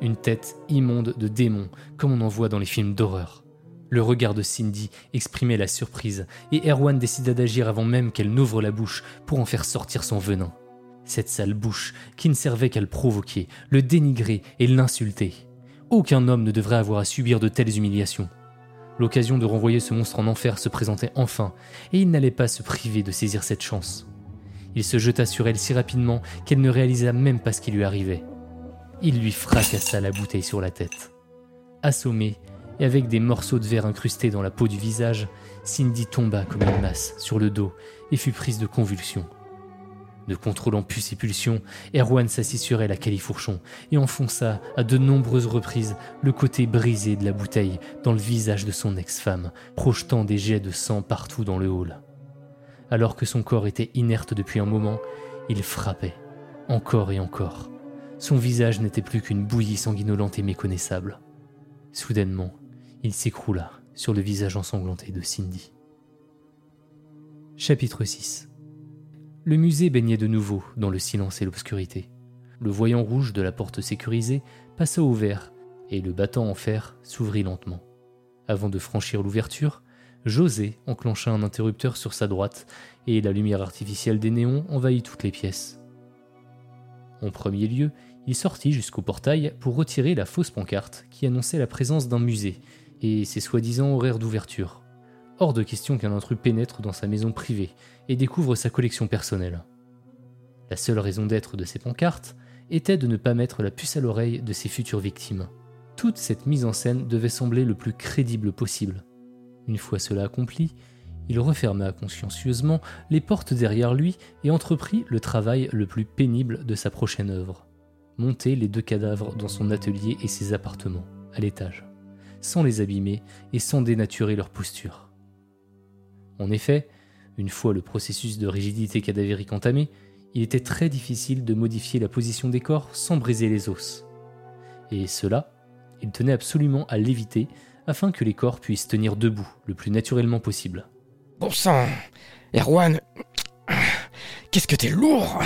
Une tête immonde de démon, comme on en voit dans les films d'horreur. Le regard de Cindy exprimait la surprise, et Erwan décida d'agir avant même qu'elle n'ouvre la bouche pour en faire sortir son venin. Cette sale bouche qui ne servait qu'à le provoquer, le dénigrer et l'insulter. Aucun homme ne devrait avoir à subir de telles humiliations. L'occasion de renvoyer ce monstre en enfer se présentait enfin, et il n'allait pas se priver de saisir cette chance. Il se jeta sur elle si rapidement qu'elle ne réalisa même pas ce qui lui arrivait. Il lui fracassa la bouteille sur la tête. Assommée, et avec des morceaux de verre incrustés dans la peau du visage, Cindy tomba comme une masse sur le dos et fut prise de convulsions. Ne contrôlant plus ses pulsions, Erwan s'assit sur elle à califourchon et enfonça à de nombreuses reprises le côté brisé de la bouteille dans le visage de son ex-femme, projetant des jets de sang partout dans le hall. Alors que son corps était inerte depuis un moment, il frappait, encore et encore. Son visage n'était plus qu'une bouillie sanguinolente et méconnaissable. Soudainement, il s'écroula sur le visage ensanglanté de Cindy. Chapitre 6 Le musée baignait de nouveau dans le silence et l'obscurité. Le voyant rouge de la porte sécurisée passa au vert et le battant en fer s'ouvrit lentement. Avant de franchir l'ouverture, José enclencha un interrupteur sur sa droite et la lumière artificielle des néons envahit toutes les pièces. En premier lieu, il sortit jusqu'au portail pour retirer la fausse pancarte qui annonçait la présence d'un musée et ses soi-disant horaires d'ouverture. Hors de question qu'un intrus pénètre dans sa maison privée et découvre sa collection personnelle. La seule raison d'être de ces pancartes était de ne pas mettre la puce à l'oreille de ses futures victimes. Toute cette mise en scène devait sembler le plus crédible possible. Une fois cela accompli, il referma consciencieusement les portes derrière lui et entreprit le travail le plus pénible de sa prochaine œuvre. Monter les deux cadavres dans son atelier et ses appartements, à l'étage, sans les abîmer et sans dénaturer leur posture. En effet, une fois le processus de rigidité cadavérique entamé, il était très difficile de modifier la position des corps sans briser les os. Et cela, il tenait absolument à l'éviter afin que les corps puissent tenir debout le plus naturellement possible.
Bon sang Erwan, qu'est-ce que t'es lourd?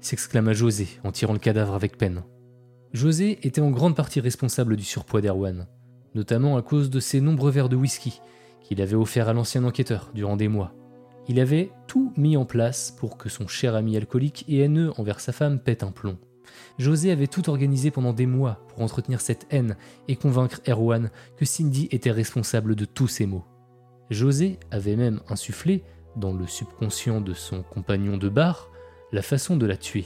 s'exclama José en tirant le cadavre avec peine. José était en grande partie responsable du surpoids d'Erwan, notamment à cause de ses nombreux verres de whisky qu'il avait offerts à l'ancien enquêteur durant des mois. Il avait tout mis en place pour que son cher ami alcoolique et haineux envers sa femme pète un plomb. José avait tout organisé pendant des mois pour entretenir cette haine et convaincre Erwan que Cindy était responsable de tous ses maux. José avait même insufflé, dans le subconscient de son compagnon de bar, la façon de la tuer,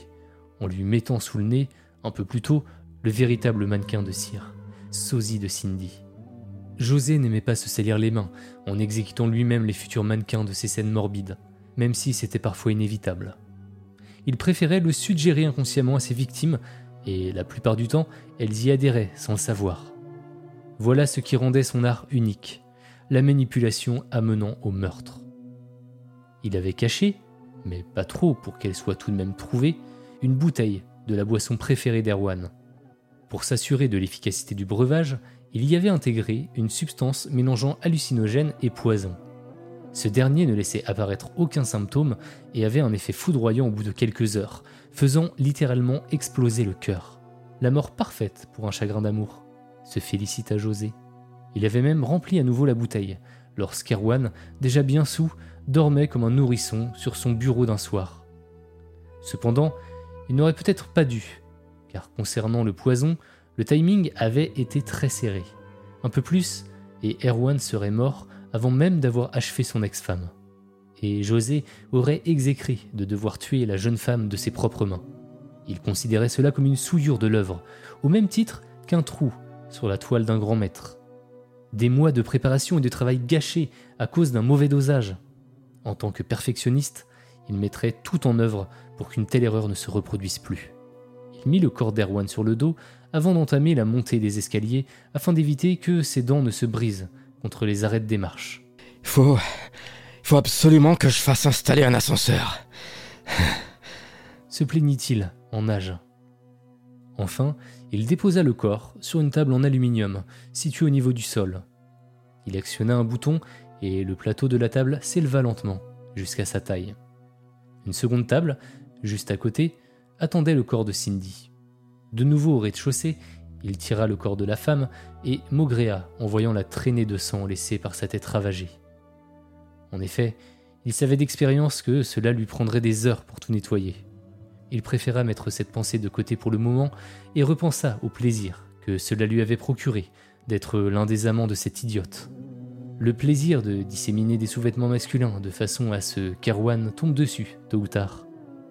en lui mettant sous le nez, un peu plus tôt, le véritable mannequin de cire, sosie de Cindy. José n'aimait pas se salir les mains en exécutant lui-même les futurs mannequins de ces scènes morbides, même si c'était parfois inévitable. Il préférait le suggérer inconsciemment à ses victimes, et la plupart du temps, elles y adhéraient sans le savoir. Voilà ce qui rendait son art unique, la manipulation amenant au meurtre. Il avait caché, mais pas trop pour qu'elle soit tout de même trouvée, une bouteille de la boisson préférée d'Erwan. Pour s'assurer de l'efficacité du breuvage, il y avait intégré une substance mélangeant hallucinogène et poison. Ce dernier ne laissait apparaître aucun symptôme et avait un effet foudroyant au bout de quelques heures, faisant littéralement exploser le cœur. La mort parfaite pour un chagrin d'amour, se félicita José. Il avait même rempli à nouveau la bouteille, lorsqu'Erwan, déjà bien sous, dormait comme un nourrisson sur son bureau d'un soir. Cependant, il n'aurait peut-être pas dû, concernant le poison, le timing avait été très serré. Un peu plus, et Erwan serait mort avant même d'avoir achevé son ex-femme. Et José aurait exécré de devoir tuer la jeune femme de ses propres mains. Il considérait cela comme une souillure de l'œuvre, au même titre qu'un trou sur la toile d'un grand maître. Des mois de préparation et de travail gâchés à cause d'un mauvais dosage. En tant que perfectionniste, il mettrait tout en œuvre pour qu'une telle erreur ne se reproduise plus. Mit le corps d'Erwan sur le dos avant d'entamer la montée des escaliers afin d'éviter que ses dents ne se brisent contre les arêtes des marches.
Faut. faut absolument que je fasse installer un ascenseur.
se plaignit-il en nage. Enfin, il déposa le corps sur une table en aluminium située au niveau du sol. Il actionna un bouton et le plateau de la table s'éleva lentement jusqu'à sa taille. Une seconde table, juste à côté, attendait le corps de Cindy. De nouveau au rez-de-chaussée, il tira le corps de la femme et maugréa en voyant la traînée de sang laissée par sa tête ravagée. En effet, il savait d'expérience que cela lui prendrait des heures pour tout nettoyer. Il préféra mettre cette pensée de côté pour le moment et repensa au plaisir que cela lui avait procuré d'être l'un des amants de cette idiote. Le plaisir de disséminer des sous-vêtements masculins de façon à ce qu'Erwan tombe dessus, tôt ou tard.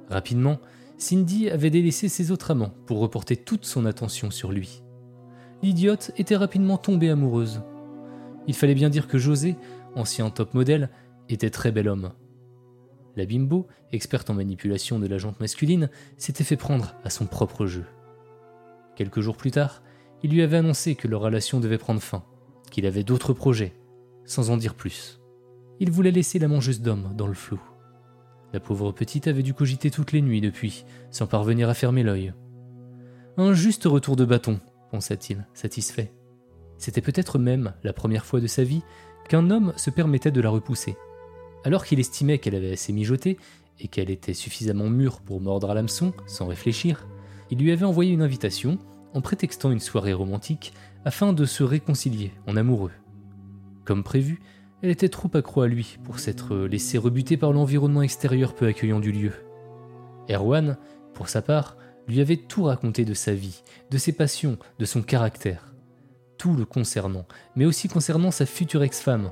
Rapidement, Cindy avait délaissé ses autres amants pour reporter toute son attention sur lui. L'idiote était rapidement tombée amoureuse. Il fallait bien dire que José, ancien top modèle, était très bel homme. La bimbo, experte en manipulation de la jante masculine, s'était fait prendre à son propre jeu. Quelques jours plus tard, il lui avait annoncé que leur relation devait prendre fin, qu'il avait d'autres projets sans en dire plus. Il voulait laisser la mangeuse d'hommes dans le flou. La pauvre petite avait dû cogiter toutes les nuits depuis, sans parvenir à fermer l'œil. Un juste retour de bâton, pensa-t-il, satisfait. C'était peut-être même la première fois de sa vie qu'un homme se permettait de la repousser. Alors qu'il estimait qu'elle avait assez mijoté et qu'elle était suffisamment mûre pour mordre à l'hameçon sans réfléchir, il lui avait envoyé une invitation en prétextant une soirée romantique afin de se réconcilier en amoureux. Comme prévu, elle était trop accro à lui pour s'être laissée rebuter par l'environnement extérieur peu accueillant du lieu. Erwan, pour sa part, lui avait tout raconté de sa vie, de ses passions, de son caractère. Tout le concernant, mais aussi concernant sa future ex-femme.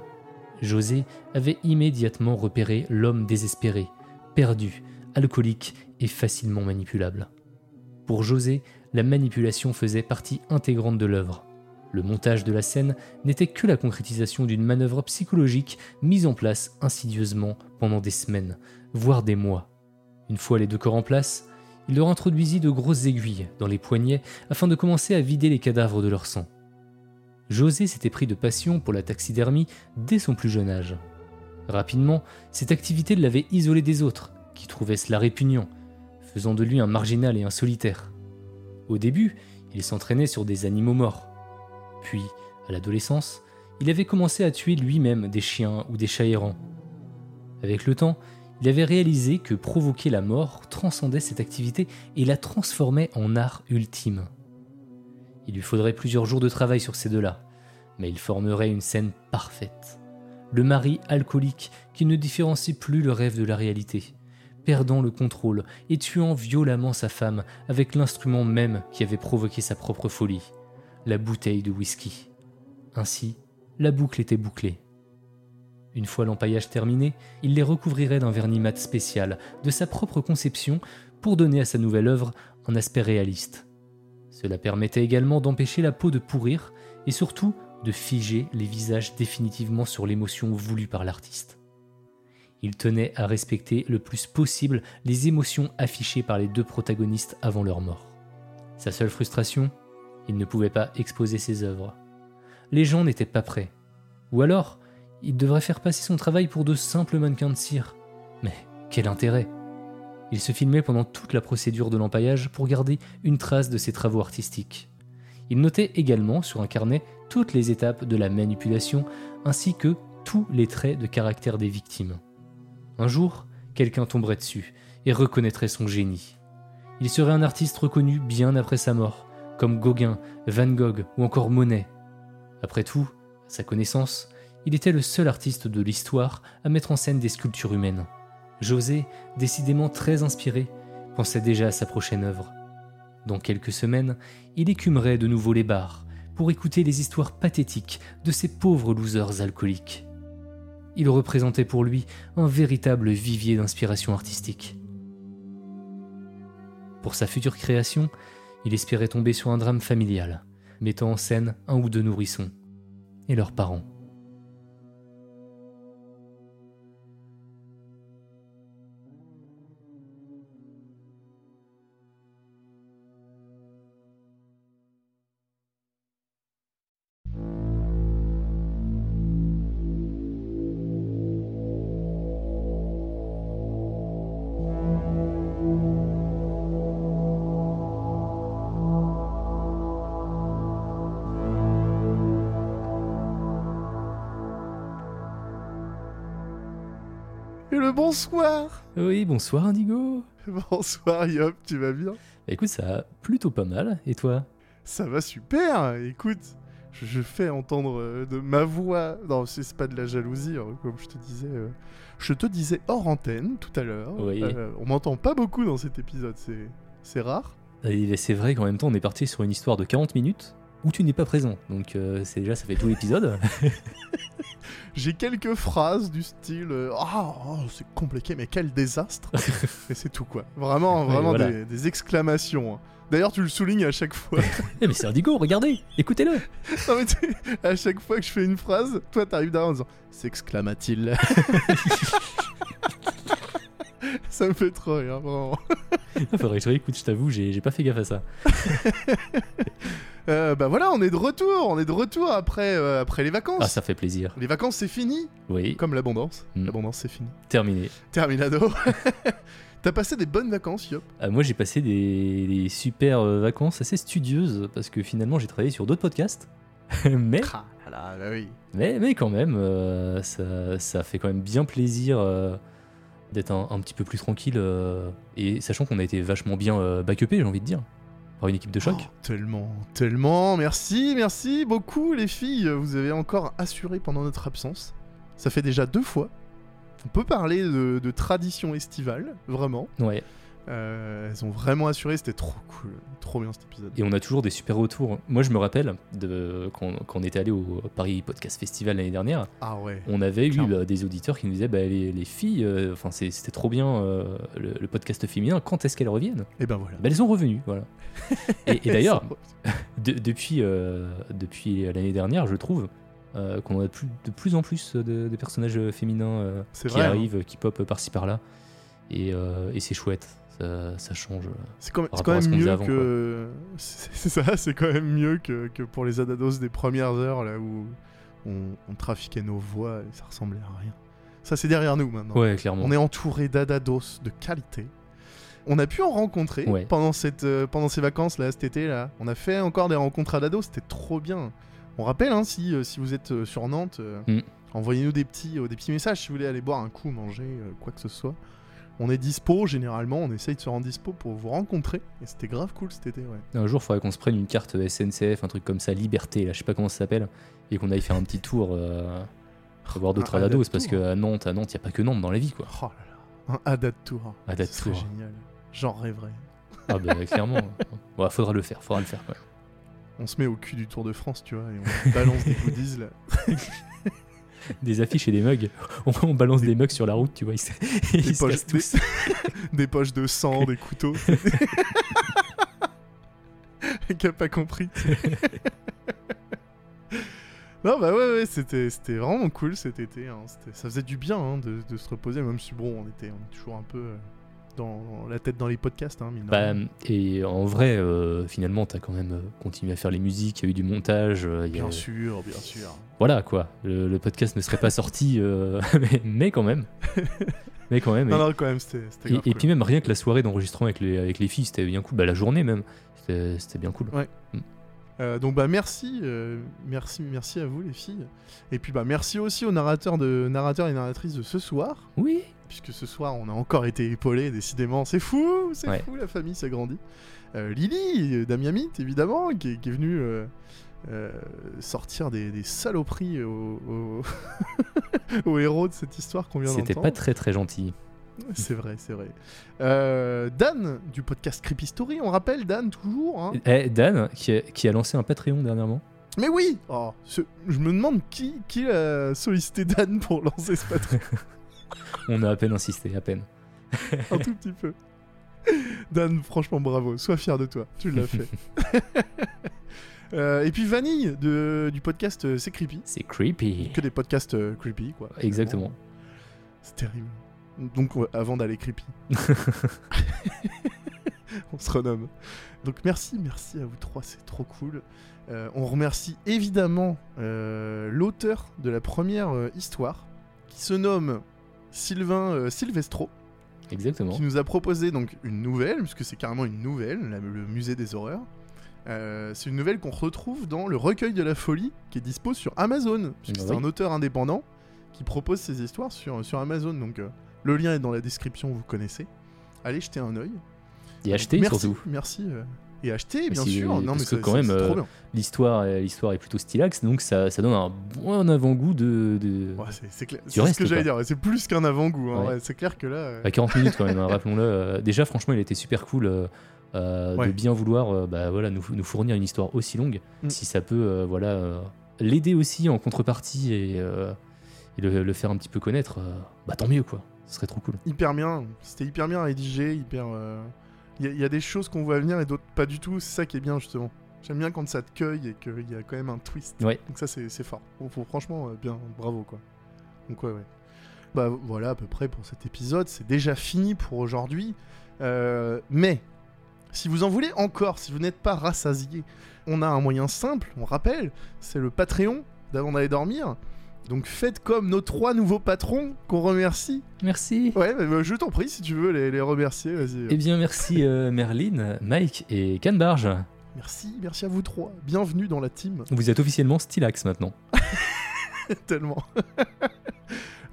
José avait immédiatement repéré l'homme désespéré, perdu, alcoolique et facilement manipulable. Pour José, la manipulation faisait partie intégrante de l'œuvre. Le montage de la scène n'était que la concrétisation d'une manœuvre psychologique mise en place insidieusement pendant des semaines, voire des mois. Une fois les deux corps en place, il leur introduisit de grosses aiguilles dans les poignets afin de commencer à vider les cadavres de leur sang. José s'était pris de passion pour la taxidermie dès son plus jeune âge. Rapidement, cette activité l'avait isolé des autres, qui trouvaient cela répugnant, faisant de lui un marginal et un solitaire. Au début, il s'entraînait sur des animaux morts, puis, à l'adolescence, il avait commencé à tuer lui-même des chiens ou des chats errants. Avec le temps, il avait réalisé que provoquer la mort transcendait cette activité et la transformait en art ultime. Il lui faudrait plusieurs jours de travail sur ces deux-là, mais il formerait une scène parfaite. Le mari alcoolique qui ne différencie plus le rêve de la réalité, perdant le contrôle et tuant violemment sa femme avec l'instrument même qui avait provoqué sa propre folie, la bouteille de whisky. Ainsi, la boucle était bouclée. Une fois l'empaillage terminé, il les recouvrirait d'un vernis mat spécial, de sa propre conception, pour donner à sa nouvelle œuvre un aspect réaliste. Cela permettait également d'empêcher la peau de pourrir et surtout de figer les visages définitivement sur l'émotion voulue par l'artiste. Il tenait à respecter le plus possible les émotions affichées par les deux protagonistes avant leur mort. Sa seule frustration, il ne pouvait pas exposer ses œuvres. Les gens n'étaient pas prêts. Ou alors, il devrait faire passer son travail pour de simples mannequins de cire. Mais quel intérêt Il se filmait pendant toute la procédure de l'empaillage pour garder une trace de ses travaux artistiques. Il notait également sur un carnet toutes les étapes de la manipulation ainsi que tous les traits de caractère des victimes. Un jour, quelqu'un tomberait dessus et reconnaîtrait son génie. Il serait un artiste reconnu bien après sa mort, comme Gauguin, Van Gogh ou encore Monet. Après tout, à sa connaissance, il était le seul artiste de l'histoire à mettre en scène des sculptures humaines. José, décidément très inspiré, pensait déjà à sa prochaine œuvre. Dans quelques semaines, il écumerait de nouveau les bars pour écouter les histoires pathétiques de ces pauvres losers alcooliques. Il représentait pour lui un véritable vivier d'inspiration artistique. Pour sa future création, il espérait tomber sur un drame familial, mettant en scène un ou deux nourrissons et leurs parents.
Bonsoir
Oui, bonsoir Indigo.
Bonsoir Yop, tu vas bien?
Écoute, ça va plutôt pas mal. Et toi?
Ça va super Écoute, je, je fais entendre euh, de ma voix... Non, c'est pas de la jalousie, hein, comme je te disais... euh, Je te disais hors antenne tout à l'heure.
Oui.
Euh, on m'entend pas beaucoup dans cet épisode, c'est rare.
Et c'est vrai qu'en même temps, on est parti sur une histoire de 40 minutes où tu n'es pas présent. Donc c'est déjà, ça fait tout l'épisode.
J'ai quelques phrases du style euh, Ah, oh, c'est compliqué, mais quel désastre Et c'est tout quoi. Vraiment, vraiment
voilà.
des, des exclamations. hein. D'ailleurs, tu le soulignes à chaque fois.
Eh mais c'est Indigo, regardez, écoutez-le.
non, mais tu à chaque fois que je fais une phrase, toi t'arrives derrière en disant S'exclama-t-il? Ça me fait trop rire, vraiment.
Faudrait que je réécoute, je t'avoue, j'ai pas fait gaffe à ça.
Euh, bah voilà, on est de retour, on est de retour après, euh, après les vacances.
Ah, ça fait plaisir.
Les vacances c'est fini,
Oui,
comme l'abondance.
Mm.
L'abondance c'est fini.
terminé.
Terminado. T'as passé des bonnes vacances, Yop?
Ah, moi, j'ai passé des, des super euh, vacances assez studieuses parce que finalement, j'ai travaillé sur d'autres podcasts. mais,
Ah là, bah oui.
mais, mais quand même, euh, ça, ça fait quand même bien plaisir d'être un, un petit peu plus tranquille. et sachant qu'on a été vachement bien backupé, j'ai envie de dire, par une équipe de choc.
Oh, tellement, tellement. Merci, merci beaucoup les filles. Vous avez encore assuré pendant notre absence. Ça fait déjà deux fois. On peut parler de, de tradition estivale, vraiment.
Ouais.
Euh, elles ont vraiment assuré, c'était trop cool, trop bien cet épisode.
Et on a toujours des super retours. Moi, je me rappelle de quand, quand on était allé au Paris Podcast Festival l'année dernière,
Ah ouais.
on avait eu euh, des auditeurs qui nous disaient bah, les, les filles, euh, enfin c'était trop bien euh, le, le podcast féminin. Quand est-ce qu'elles reviennent?
Et ben voilà.
bah, Elles sont revenues, voilà. Et, et d'ailleurs, de- depuis depuis l'année dernière, je trouve qu'on a de plus, de plus en plus de, de personnages féminins qui
vrai, hein.
arrivent, qui pop par-ci par-là, et, et c'est chouette. Ça, ça change.
c'est quand, même-
par
c'est quand même mieux
avant,
que. C'est ça, c'est quand même mieux que, que pour les Adados des premières heures là où on, on trafiquait nos voix et ça ressemblait à rien. Ça c'est derrière nous maintenant.
Ouais, clairement.
On est entouré d'Adados de qualité. On a pu en rencontrer
Ouais.
pendant, cette, euh, pendant ces vacances là, cet été là. On a fait encore des rencontres Adados, c'était trop bien. On rappelle hein, si, euh, si vous êtes euh, sur Nantes. euh,
Mm.
Envoyez-nous des petits, euh, des petits messages si vous voulez aller boire un coup, manger, euh, quoi que ce soit. On est dispo, généralement, on essaye de se rendre dispo pour vous rencontrer. Et c'était grave cool cet été, ouais.
Un jour, il faudrait qu'on se prenne une carte SNCF, un truc comme ça, Liberté, là, je sais pas comment ça s'appelle, et qu'on aille faire un petit tour, euh, voir d'autres adados, parce qu'à Nantes, à Nantes, il n'y a pas que Nantes dans la vie, quoi.
Oh là là. Un Haddad Tour.
Haddad
Ce serait
Tour.
génial. J'en rêverais.
Ah bah clairement. Ouais, faudra le faire, faudra le faire. quoi.
On se met au cul du Tour de France, tu vois, et on balance des goodies là.
Des affiches et des mugs. On, on balance des mugs sur la route, tu vois, ils, se- ils
Des
se cassent tous.
des, des poches de sang, des couteaux. Qui a pas compris. non, bah ouais, ouais, c'était, c'était vraiment cool cet été. hein. Ça faisait du bien hein, de, de se reposer, même si bon, on était, on est toujours un peu euh, dans la tête dans les podcasts. Hein, mine
Bah, et en vrai, euh, finalement, t'as quand même euh, continué à faire les musiques, il y a eu du montage. euh, il y a-
bien sûr, bien sûr.
Voilà quoi, le, le podcast ne serait pas sorti, euh, mais, mais quand même. Mais quand même.
Non,
et,
non, quand même, c'était, c'était
et-
cool.
puis même rien que la soirée d'enregistrement avec les, avec les filles, c'était bien cool. Bah, la journée même, c'était bien cool.
Euh, donc bah merci, euh, merci, merci à vous les filles. Et puis bah merci aussi aux narrateurs de narrateurs et narratrices de ce soir,
Oui.
Puisque ce soir on a encore été épaulés, décidément, c'est fou, c'est
Ouais.
fou, la famille s'agrandit. Euh, Lily, euh, Damiamit évidemment, qui est, qui est venue euh, euh, sortir des, des saloperies aux au, au héros de cette histoire qu'on vient
C'était
d'entendre.
pas très très gentil.
C'est vrai, c'est vrai. Euh, Dan du podcast Creepy Story, on rappelle Dan toujours. Hein.
Eh, Dan, qui a, qui a lancé un Patreon dernièrement.
Mais oui oh, ce- Je me demande qui, qui a sollicité Dan pour lancer ce Patreon.
On a à peine insisté, à peine.
un tout petit peu. Dan, franchement, bravo. Sois fier de toi. Tu l'as fait. Euh, et puis Vanille de, du podcast euh, C'est Creepy.
C'est creepy.
Que des podcasts euh, creepy, quoi.
Exactement.
C'est terrible. Donc, avant d'aller creepy, on se renomme. Donc, merci, merci à vous trois, c'est trop cool. Euh, on remercie évidemment l'auteur de la première histoire, qui se nomme Sylvain euh, Silvestro,
Exactement.
qui nous a proposé donc une nouvelle, puisque c'est carrément une nouvelle, la- le musée des horreurs. Euh, c'est une nouvelle qu'on retrouve dans le recueil de la folie, qui est dispo sur Amazon, puisque
Ah
c'est un auteur indépendant qui propose ses histoires sur, sur Amazon. Donc euh, le lien est dans la description, vous connaissez. Allez jeter un œil.
Et acheter
merci,
surtout.
Merci. Et acheter, bien sûr. Non,
parce
mais
que quand même, euh. L'histoire est, l'histoire est plutôt stylax, donc ça, ça donne un bon avant-goût de. de...
Ouais, c'est, clair. C'est ce que j'allais dire. C'est plus qu'un avant-goût. hein,
Ouais.
c'est clair que là. euh,
À 40 minutes quand même, hein, rappelons-le. Euh, déjà, franchement, il était super cool euh,
Ouais.
de bien vouloir bah, voilà, nous, nous fournir une histoire aussi longue.
Mm.
Si ça peut voilà, l'aider aussi en contrepartie et, et le, le faire un petit peu connaître, bah tant mieux quoi. Ce serait trop cool.
hyper bien. C'était hyper bien rédigé, hyper. Il y, a- y a des choses qu'on voit venir et d'autres pas du tout. C'est ça qui est bien justement. J'aime bien quand ça te cueille et qu'il y a quand même un twist.
Ouais.
Donc ça c'est fort. Faut- franchement euh, bien, bravo quoi. Donc ouais ouais. Bah voilà à peu près pour cet épisode. C'est déjà fini pour aujourd'hui. Euh, mais si vous en voulez encore, si vous n'êtes pas rassasié, on a un moyen simple. On rappelle, c'est le Patreon d'avant d'aller dormir. Donc faites comme nos trois nouveaux patrons qu'on remercie
Merci.
Ouais, bah, je t'en prie si tu veux les, les remercier, vas-y.
Eh bien, merci euh, Merlin, Mike et Canbarge.
Merci, merci à vous trois. Bienvenue dans la team.
Vous êtes officiellement Stylax maintenant.
Tellement.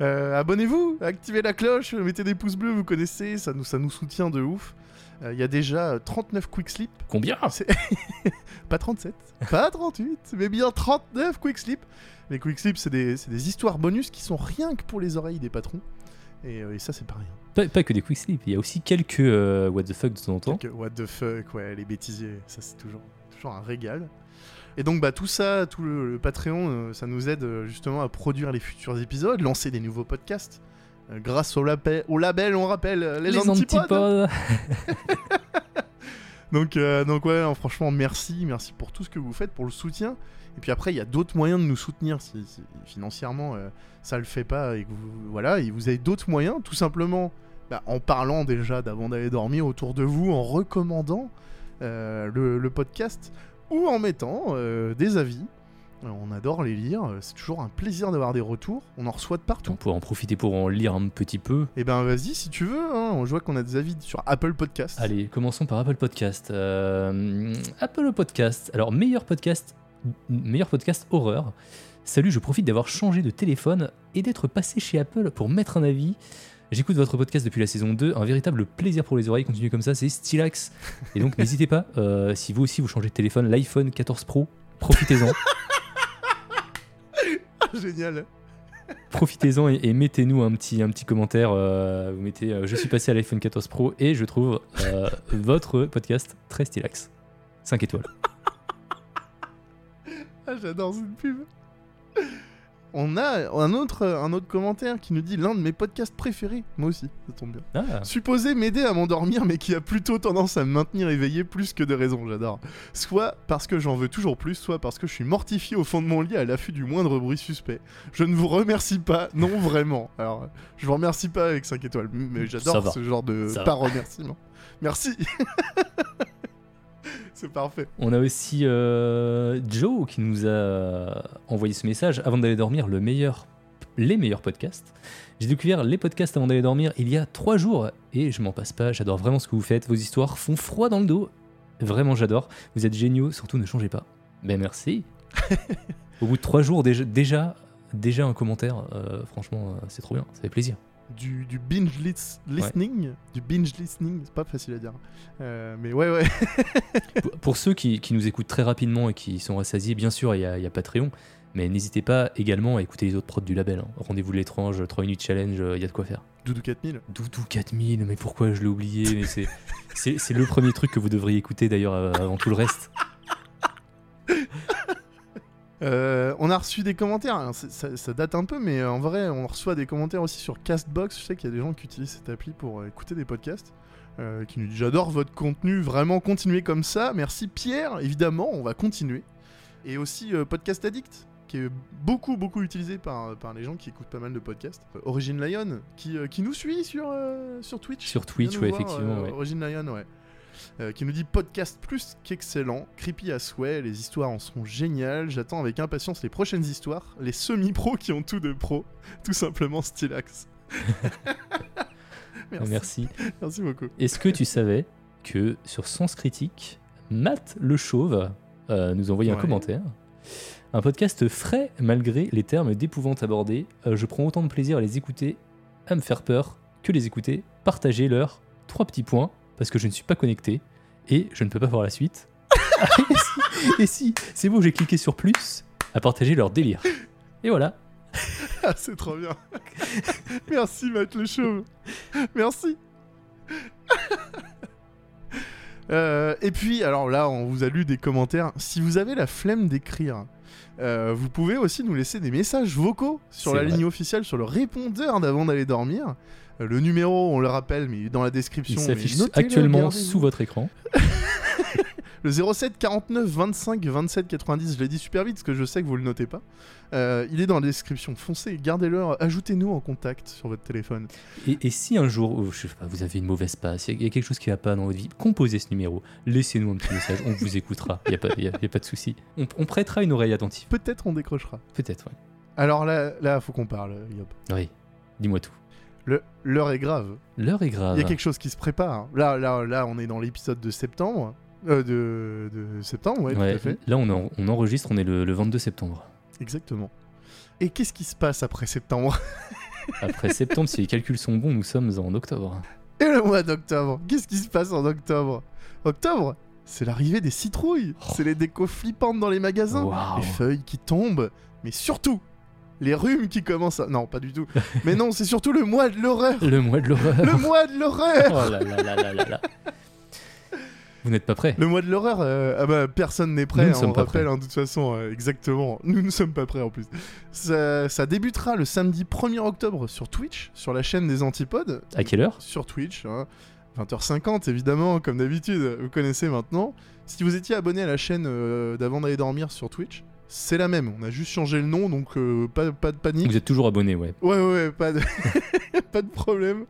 Euh, Abonnez-vous, activez la cloche, mettez des pouces bleus, vous connaissez, ça nous, ça nous soutient de ouf. Euh, Il y a déjà euh, 39 quick slip,
Combien?
Pas 37, pas 38, mais bien 39 quick slip. Les quick c'est des, histoires bonus qui sont rien que pour les oreilles des patrons. Et, euh, et ça, c'est pas rien.
pas, pas que des quick il y a aussi quelques euh, what the fuck de temps en temps.
Quelques what the fuck, ouais, les bêtisiers, ça c'est toujours, toujours un régal. Et donc bah tout ça, tout le, le Patreon, euh, ça nous aide euh, justement à produire les futurs épisodes, lancer des nouveaux podcasts. euh, grâce au, label, au label, on rappelle, euh, les, antipodes.
antipodes.
Donc, donc ouais, non, franchement, merci, merci pour tout ce que vous faites, pour le soutien. Et puis après, il y a d'autres moyens de nous soutenir si, si financièrement euh, ça le fait pas et que vous, voilà, et vous avez d'autres moyens, tout simplement bah, en parlant déjà d'avant d'aller dormir autour de vous, en recommandant euh, le, le podcast ou en mettant euh, des avis. Euh, On adore les lire, c'est toujours un plaisir d'avoir des retours. On en reçoit de partout.
On pourrait en profiter pour en lire un petit peu.
Et ben vas-y si tu veux, hein, je vois qu'on a des avis sur Apple Podcast.
Allez, commençons par Apple Podcast. Euh, Apple Podcast. Alors, meilleur podcast, meilleur podcast horreur, Salut, je profite d'avoir changé de téléphone et d'être passé chez Apple pour mettre un avis. J'écoute votre podcast depuis la saison 2, un véritable plaisir pour les oreilles, continuez comme ça, c'est Stylax. Et donc n'hésitez pas, euh, si vous aussi vous changez de téléphone, l'iPhone 14 Pro, profitez-en.
Génial.
profitez-en et, et mettez-nous un petit, un petit commentaire. euh, vous mettez euh, Je suis passé à l'iPhone 14 Pro et je trouve votre podcast très stylax. 5 étoiles.
Ah, j'adore cette pub. On a un autre, un autre commentaire qui nous dit l'un de mes podcasts préférés. Moi aussi, ça tombe bien.
Ah,
Supposé m'aider à m'endormir, mais qui a plutôt tendance à me maintenir éveillé plus que de raison, j'adore. Soit parce que j'en veux toujours plus, soit parce que je suis mortifié au fond de mon lit à l'affût du moindre bruit suspect. Je ne vous remercie pas, non vraiment. Alors, je vous remercie pas avec 5 étoiles, mais j'adore ce genre de
Ça
pas
va.
remerciement. Merci. C'est parfait.
on a aussi euh, Joe qui nous a envoyé ce message avant d'aller dormir le meilleur, les meilleurs podcasts. J'ai découvert les podcasts avant d'aller dormir il y a trois jours et je m'en passe pas. J'adore vraiment ce que vous faites. Vos histoires font froid dans le dos. Vraiment, j'adore. Vous êtes géniaux. Surtout, ne changez pas. Ben merci. Au bout de trois jours, déjà, déjà, déjà un commentaire. euh, franchement, euh, c'est trop bien. Ça fait plaisir.
Du, du binge lis- listening, du binge listening, c'est pas facile à dire. Euh, mais ouais, ouais.
pour, pour ceux qui, qui nous écoutent très rapidement et qui sont rassasiés, bien sûr, il y a, il y a Patreon. Mais n'hésitez pas également à écouter les autres prods du label. hein. Rendez-vous de l'étrange, 3 minutes challenge, euh, il y a de quoi faire.
Doudou 4000.
Doudou 4000, mais pourquoi je l'ai oublié c'est le premier truc que vous devriez écouter d'ailleurs euh, avant tout le reste.
Euh, on a reçu des commentaires, alors, c'est- ça, ça date un peu, mais euh, en vrai, on reçoit des commentaires aussi sur Castbox. Je sais qu'il y a des gens qui utilisent cette appli pour euh, écouter des podcasts. euh, qui nous dit J'adore votre contenu, vraiment continuez comme ça. Merci Pierre, évidemment, on va continuer. Et aussi euh, Podcast Addict, qui est beaucoup, beaucoup utilisé par, par les gens qui écoutent pas mal de podcasts. Euh, Origin Lion, qui, qui nous suit sur, sur Twitch.
Sur Twitch, ouais,
voir,
effectivement. ouais.
Origin Lion, ouais. Euh, qui nous dit podcast plus qu'excellent, creepy à souhait, les histoires en sont géniales, j'attends avec impatience les prochaines histoires, les semi-pros qui ont tout de pro, tout simplement Stylax. Merci.
Merci.
Merci beaucoup.
Est-ce que tu savais que sur Sens Critique, Matt le Chauve euh, nous envoie un
Ouais.
commentaire Un podcast frais malgré les termes d'épouvante abordés. Euh, je prends autant de plaisir à les écouter, à me faire peur, que les écouter, partager leurs trois petits points, parce que je ne suis pas connecté et je ne peux pas voir la suite. et si, c'est bon, j'ai cliqué sur plus, à partager leur délire. Et voilà.
Ah, c'est trop bien. Merci Matt le chauve. Merci. Euh, et puis, alors là, on vous a lu des commentaires. Si vous avez la flemme d'écrire, euh, vous pouvez aussi nous laisser des messages vocaux sur la
vrai.
ligne officielle, sur le répondeur d'avant d'aller dormir. Euh, le numéro, on le rappelle, mais il est dans la description.
Il s'affiche actuellement sous votre écran.
Le 07 49 25 27 90, je l'ai dit super vite parce que je sais que vous le notez pas. Euh, il est dans la description. Foncez, gardez-le, ajoutez-nous en contact sur votre téléphone.
Et, et si un jour, oh, je sais pas, vous avez une mauvaise passe, il y, a- il y a quelque chose qui va pas dans votre vie, composez ce numéro, laissez-nous un petit message, on vous écoutera, il n'y a, pas- y a- y a pas de souci. On, on prêtera une oreille attentive,
Peut-être on décrochera.
peut-être, ouais.
Alors là, là, faut qu'on parle, Yop.
Oui, dis-moi tout.
L'heure est grave.
L'heure est grave.
Il y a quelque chose qui se prépare. Là, là, là, on est dans l'épisode de septembre. Euh, de, de septembre, ouais,
Ouais,
tout à fait.
Là, on, en- on enregistre, on est le, le 22 septembre.
Exactement. Et qu'est-ce qui se passe après septembre
Après septembre, si les calculs sont bons, nous sommes en octobre.
Et le mois d'octobre Qu'est-ce qui se passe en octobre? Octobre C'est l'arrivée des citrouilles. C'est les décos flippantes dans les magasins. Les feuilles qui tombent. Mais surtout, les rhumes qui commencent à... Non, pas du tout. Mais non, c'est surtout le mois de l'horreur.
Le mois de l'horreur.
Le mois de l'horreur
Oh là là là là là. Vous n'êtes pas prêts?
Le mois de l'horreur, euh, ah bah, personne n'est prêt,
Nous ne
hein,
sommes
on
pas
rappelle
prêts.
hein, de toute façon, euh, exactement. Nous ne sommes pas prêts en plus. Ça, ça débutera le samedi 1er octobre sur Twitch, sur la chaîne des Antipodes,
À quelle heure?
Sur Twitch, hein, 20h50 évidemment, comme d'habitude, vous connaissez maintenant. Si vous étiez abonné à la chaîne euh, d'avant d'aller dormir sur Twitch, c'est la même, on a juste changé le nom, donc euh, pas, pas de panique.
Vous êtes toujours abonné, ouais.
Ouais, ouais, ouais, pas de... pas de problème.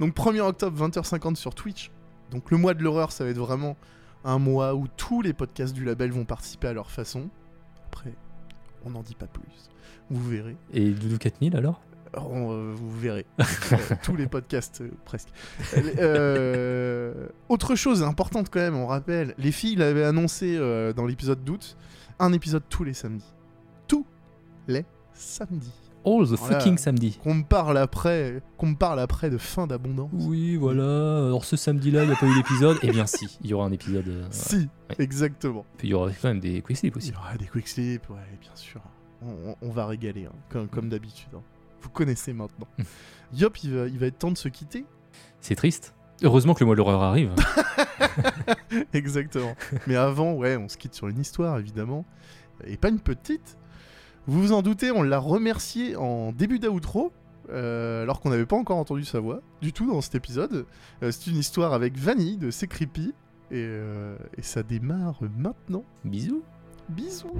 Donc 1er octobre, 20h50 sur Twitch. Donc le mois de l'horreur, ça va être vraiment un mois où tous les podcasts du label vont participer à leur façon. Après, on n'en dit pas plus. Vous verrez.
Et Doudou 4000 alors?
On, euh, vous verrez. Euh, tous les podcasts, euh, presque. Autre chose importante quand même, on rappelle, les filles l'avaient annoncé dans l'épisode d'août, un épisode tous les samedis. Tous les samedis.
All the
Voilà.
fucking samedi.
Qu'on me parle après, qu'on me parle après de fin d'abondance.
Oui, voilà. Alors ce samedi-là, il n'y a pas eu d'épisode. Eh bien si, il y aura un épisode. euh,
Si,
Ouais.
exactement.
Puis il y aura quand même des quick
Il
aussi.
y aura des quick slips, ouais, bien sûr. On, on- on va régaler, hein, comme, comme d'habitude. hein. Vous connaissez maintenant. Yop, il va, il va être temps de se quitter.
C'est triste. Heureusement que le mois de l'horreur arrive.
Exactement. Mais avant, ouais, on se quitte sur une histoire, évidemment. Et pas une petite. Vous vous en doutez, on l'a remercié en début d'outro. euh, alors qu'on n'avait pas encore entendu sa voix du tout dans cet épisode. Euh, c'est une histoire avec Vanille de C'est Creepy. Et, euh, et ça démarre maintenant.
Bisous.
Bisous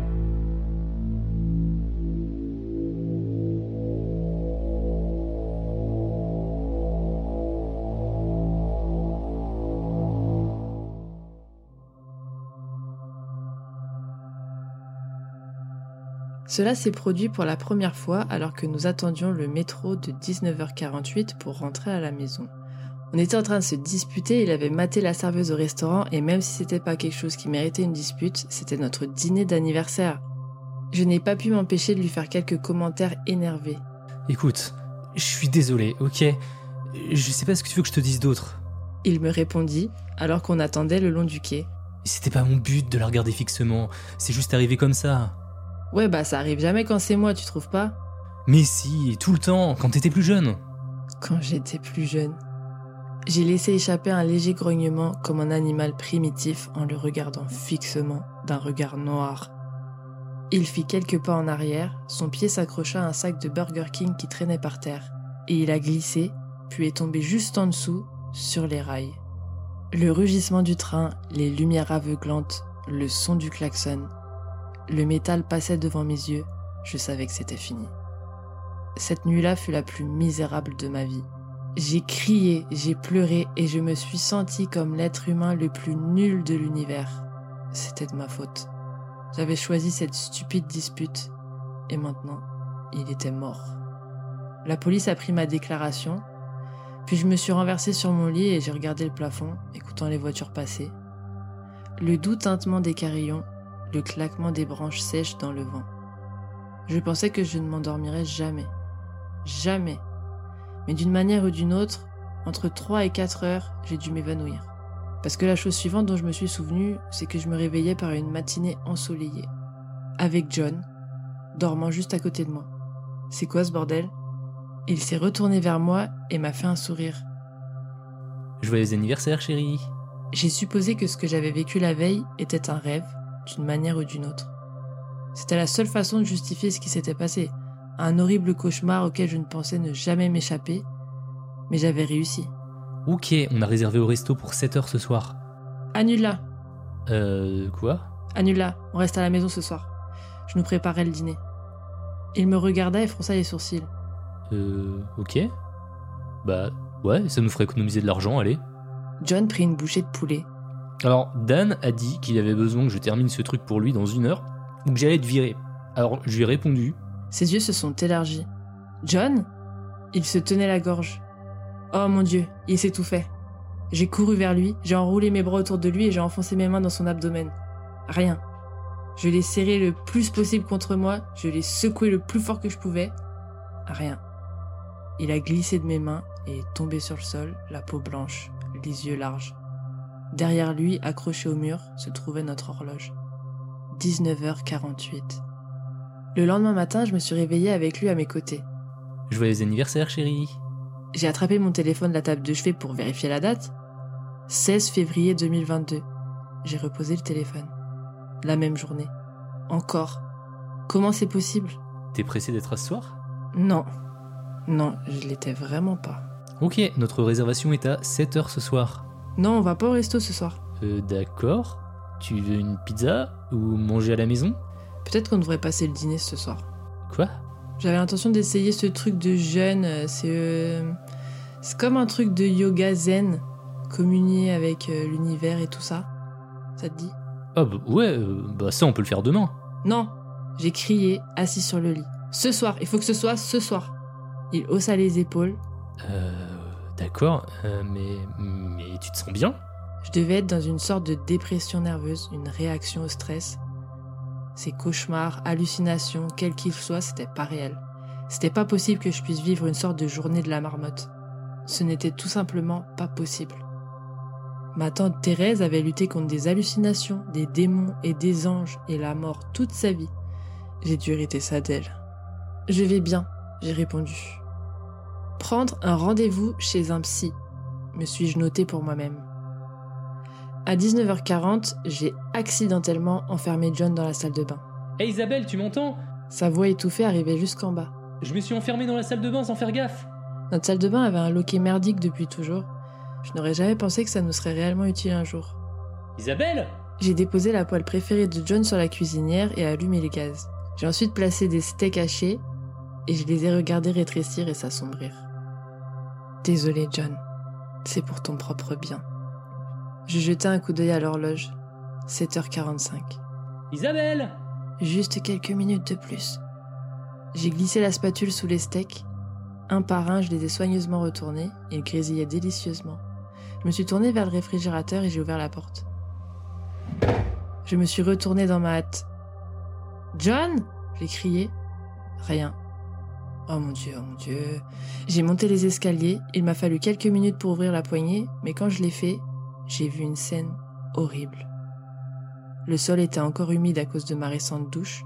Cela s'est produit pour la première fois alors que nous attendions le métro de 19h48 pour rentrer à la maison. On était en train de se disputer, il avait maté la serveuse au restaurant et même si c'était pas quelque chose qui méritait une dispute, c'était notre dîner d'anniversaire. Je n'ai pas pu m'empêcher de lui faire quelques commentaires énervés.
Écoute, je suis désolé, ok? Je sais pas ce que tu veux que je te dise d'autre.
Il me répondit alors qu'on attendait le long du quai.
C'était pas mon but de la regarder fixement. C'est juste arrivé comme ça.
Ouais bah ça arrive jamais quand c'est moi, tu trouves pas?
Mais si, tout le temps, quand t'étais plus jeune.
Quand j'étais plus jeune. J'ai laissé échapper un léger grognement comme un animal primitif en le regardant fixement d'un regard noir. Il fit quelques pas en arrière, son pied s'accrocha à un sac de Burger King qui traînait par terre, et il a glissé, puis est tombé juste en dessous, sur les rails. Le rugissement du train, les lumières aveuglantes, le son du klaxon. Le métal passait devant mes yeux, je savais que c'était fini. Cette nuit-là fut la plus misérable de ma vie. J'ai crié, j'ai pleuré et je me suis senti comme l'être humain le plus nul de l'univers. C'était de ma faute. J'avais choisi cette stupide dispute et maintenant, il était mort. La police a pris ma déclaration, puis je me suis renversé sur mon lit et j'ai regardé le plafond, écoutant les voitures passer. Le doux tintement des carillons, le claquement des branches sèches dans le vent. Je pensais que je ne m'endormirais jamais. Jamais. Mais d'une manière ou d'une autre, entre 3 et 4 heures, j'ai dû m'évanouir. Parce que la chose suivante dont je me suis souvenu, c'est que je me réveillais par une matinée ensoleillée. Avec John, dormant juste à côté de moi. C'est quoi ce bordel? Il s'est retourné vers moi et m'a fait un sourire.
Joyeux anniversaire, chérie.
J'ai supposé que ce que j'avais vécu la veille était un rêve, d'une manière ou d'une autre. C'était la seule façon de justifier ce qui s'était passé. Un horrible cauchemar auquel je ne pensais ne jamais m'échapper, mais j'avais réussi.
Ok, on a réservé au resto pour 7h ce soir.
Annule-la,
Euh, quoi?
Annule-la, on reste à la maison ce soir. Je nous préparais le dîner. Il me regarda et fronça les sourcils.
Euh, ok. Bah, ouais, ça nous ferait économiser de l'argent, allez.
John prit une bouchée de poulet.
Alors, Dan a dit qu'il avait besoin que je termine ce truc pour lui dans une heure, ou que j'allais être viré. Alors, je lui ai répondu.
Ses yeux se sont élargis. John? Il se tenait la gorge. Oh mon Dieu, il s'étouffait. J'ai couru vers lui, j'ai enroulé mes bras autour de lui et j'ai enfoncé mes mains dans son abdomen. Rien. Je l'ai serré le plus possible contre moi, je l'ai secoué le plus fort que je pouvais. Rien. Il a glissé de mes mains et est tombé sur le sol, la peau blanche, les yeux larges. Derrière lui, accroché au mur, se trouvait notre horloge. 19h48. Le lendemain matin, je me suis réveillée avec lui à mes côtés.
Joyeux anniversaire, chérie.
J'ai attrapé mon téléphone de la table de chevet pour vérifier la date. 16 février 2022. J'ai reposé le téléphone. La même journée. Encore. Comment c'est possible?
T'es pressé d'être à ce soir?
Non. Non, je l'étais vraiment pas.
Ok, notre réservation est à 7h ce soir.
Non, on va pas au resto ce soir.
Euh, d'accord. Tu veux une pizza ou manger à la maison?
Peut-être qu'on devrait passer le dîner ce soir.
Quoi?
J'avais l'intention d'essayer ce truc de jeûne. euh, C'est euh, c'est comme un truc de yoga zen, communier avec euh, l'univers et tout ça. Ça te dit?
Ah bah ouais, bah ça on peut le faire demain.
Non J'ai crié, assis sur le lit. Ce soir, il faut que ce soit ce soir. Il haussa les épaules.
Euh, d'accord, euh, mais, mais tu te sens bien?
Je devais être dans une sorte de dépression nerveuse, une réaction au stress. Ces cauchemars, hallucinations, quels qu'ils soient, c'était pas réel. C'était pas possible que je puisse vivre une sorte de journée de la marmotte. Ce n'était tout simplement pas possible. Ma tante Thérèse avait lutté contre des hallucinations, des démons et des anges et la mort toute sa vie. J'ai dû hériter ça d'elle. Je vais bien, j'ai répondu. Prendre un rendez-vous chez un psy, me suis-je noté pour moi-même. À 19h40, j'ai accidentellement enfermé John dans la salle de bain.
Hé Isabelle, tu m'entends?
Sa voix étouffée arrivait jusqu'en bas.
Je me suis enfermé dans la salle de bain sans faire gaffe.
Notre salle de bain avait un loquet merdique depuis toujours. Je n'aurais jamais pensé que ça nous serait réellement utile un jour.
Isabelle
J'ai déposé la poêle préférée de John sur la cuisinière et allumé les gaz. J'ai ensuite placé des steaks hachés et je les ai regardés rétrécir et s'assombrir. Désolé John, c'est pour ton propre bien. Je jetai un coup d'œil à l'horloge. 7h45.
Isabelle
Juste quelques minutes de plus. J'ai glissé la spatule sous les steaks. Un par un, je les ai soigneusement retournés. Ils grésillaient délicieusement. Je me suis tourné vers le réfrigérateur et j'ai ouvert la porte. Je me suis retourné dans ma hâte. John J'ai crié. Rien. Oh mon dieu, oh mon dieu. J'ai monté les escaliers. Il m'a fallu quelques minutes pour ouvrir la poignée, mais quand je l'ai fait, j'ai vu une scène horrible. Le sol était encore humide à cause de ma récente douche,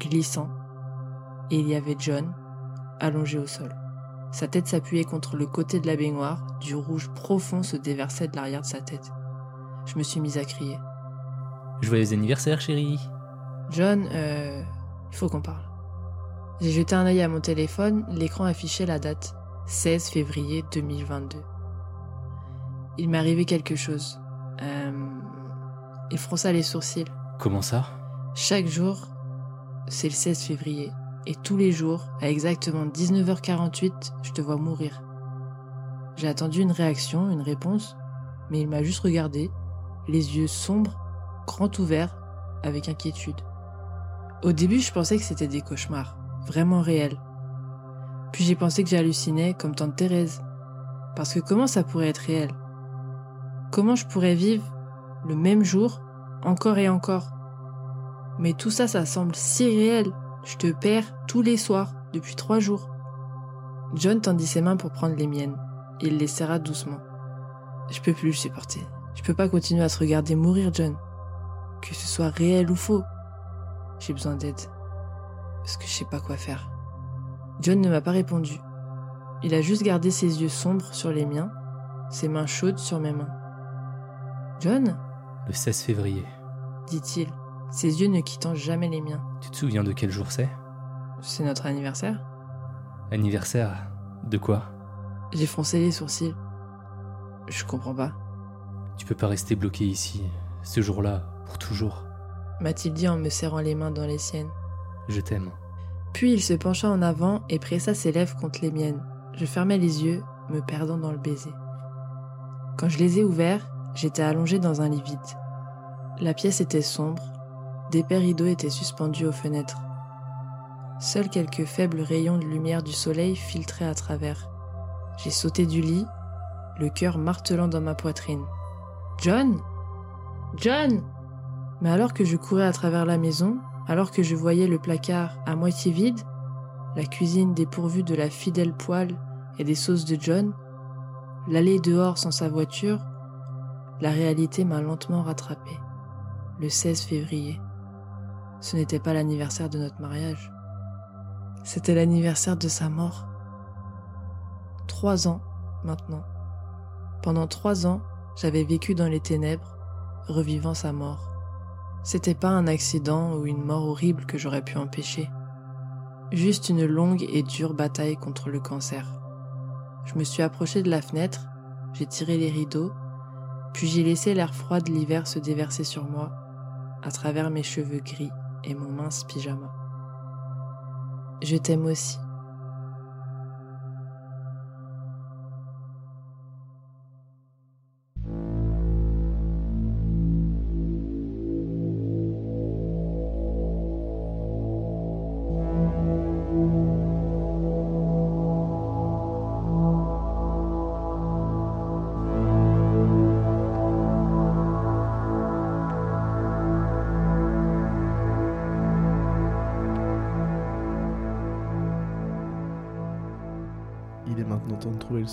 glissant, et il y avait John, allongé au sol. Sa tête s'appuyait contre le côté de la baignoire, du rouge profond se déversait de l'arrière de sa tête. Je me suis mise à crier.
Joyeux anniversaire, chérie.
John, euh, il faut qu'on parle. J'ai jeté un œil à mon téléphone, l'écran affichait la date, 16 février 2022. Il m'est arrivé quelque chose. Euh, il fronça les sourcils.
Comment ça?
Chaque jour, c'est le 16 février. Et tous les jours, à exactement 19h48, je te vois mourir. J'ai attendu une réaction, une réponse, mais il m'a juste regardé, les yeux sombres, grands ouverts, avec inquiétude. Au début, je pensais que c'était des cauchemars, vraiment réels. Puis j'ai pensé que j'hallucinais comme tante Thérèse. Parce que comment ça pourrait être réel? Comment je pourrais vivre le même jour, encore et encore? Mais tout ça, ça semble si réel. Je te perds tous les soirs, depuis trois jours. John tendit ses mains pour prendre les miennes. Il les serra doucement. Je peux plus le supporter. Je peux pas continuer à te regarder mourir, John. Que ce soit réel ou faux. J'ai besoin d'aide. Parce que je sais pas quoi faire. John ne m'a pas répondu. Il a juste gardé ses yeux sombres sur les miens, ses mains chaudes sur mes mains. John?
Le 16 février.
dit-il, ses yeux ne quittant jamais les miens.
Tu te souviens de quel jour c'est?
C'est notre anniversaire
Anniversaire De quoi?
J'ai froncé les sourcils. Je comprends pas,
Tu peux pas rester bloqué ici, ce jour-là, pour toujours.
m'a-t-il dit en me serrant les mains dans les siennes.
Je t'aime.
Puis il se pencha en avant et pressa ses lèvres contre les miennes. Je fermai les yeux, me perdant dans le baiser. Quand je les ai ouverts, j'étais allongé dans un lit vide. La pièce était sombre, d'épais rideaux étaient suspendus aux fenêtres. Seuls quelques faibles rayons de lumière du soleil filtraient à travers. J'ai sauté du lit, le cœur martelant dans ma poitrine. John John Mais alors que je courais à travers la maison, alors que je voyais le placard à moitié vide, la cuisine dépourvue de la fidèle poêle et des sauces de John, l'allée dehors sans sa voiture, la réalité m'a lentement rattrapé. Le 16 février. Ce n'était pas l'anniversaire de notre mariage. C'était l'anniversaire de sa mort. Trois ans maintenant. Pendant trois ans, j'avais vécu dans les ténèbres, revivant sa mort. C'était pas un accident ou une mort horrible que j'aurais pu empêcher. Juste une longue et dure bataille contre le cancer. Je me suis approché de la fenêtre, j'ai tiré les rideaux, puis j'ai laissé l'air froid de l'hiver se déverser sur moi, à travers mes cheveux gris et mon mince pyjama. Je t'aime aussi.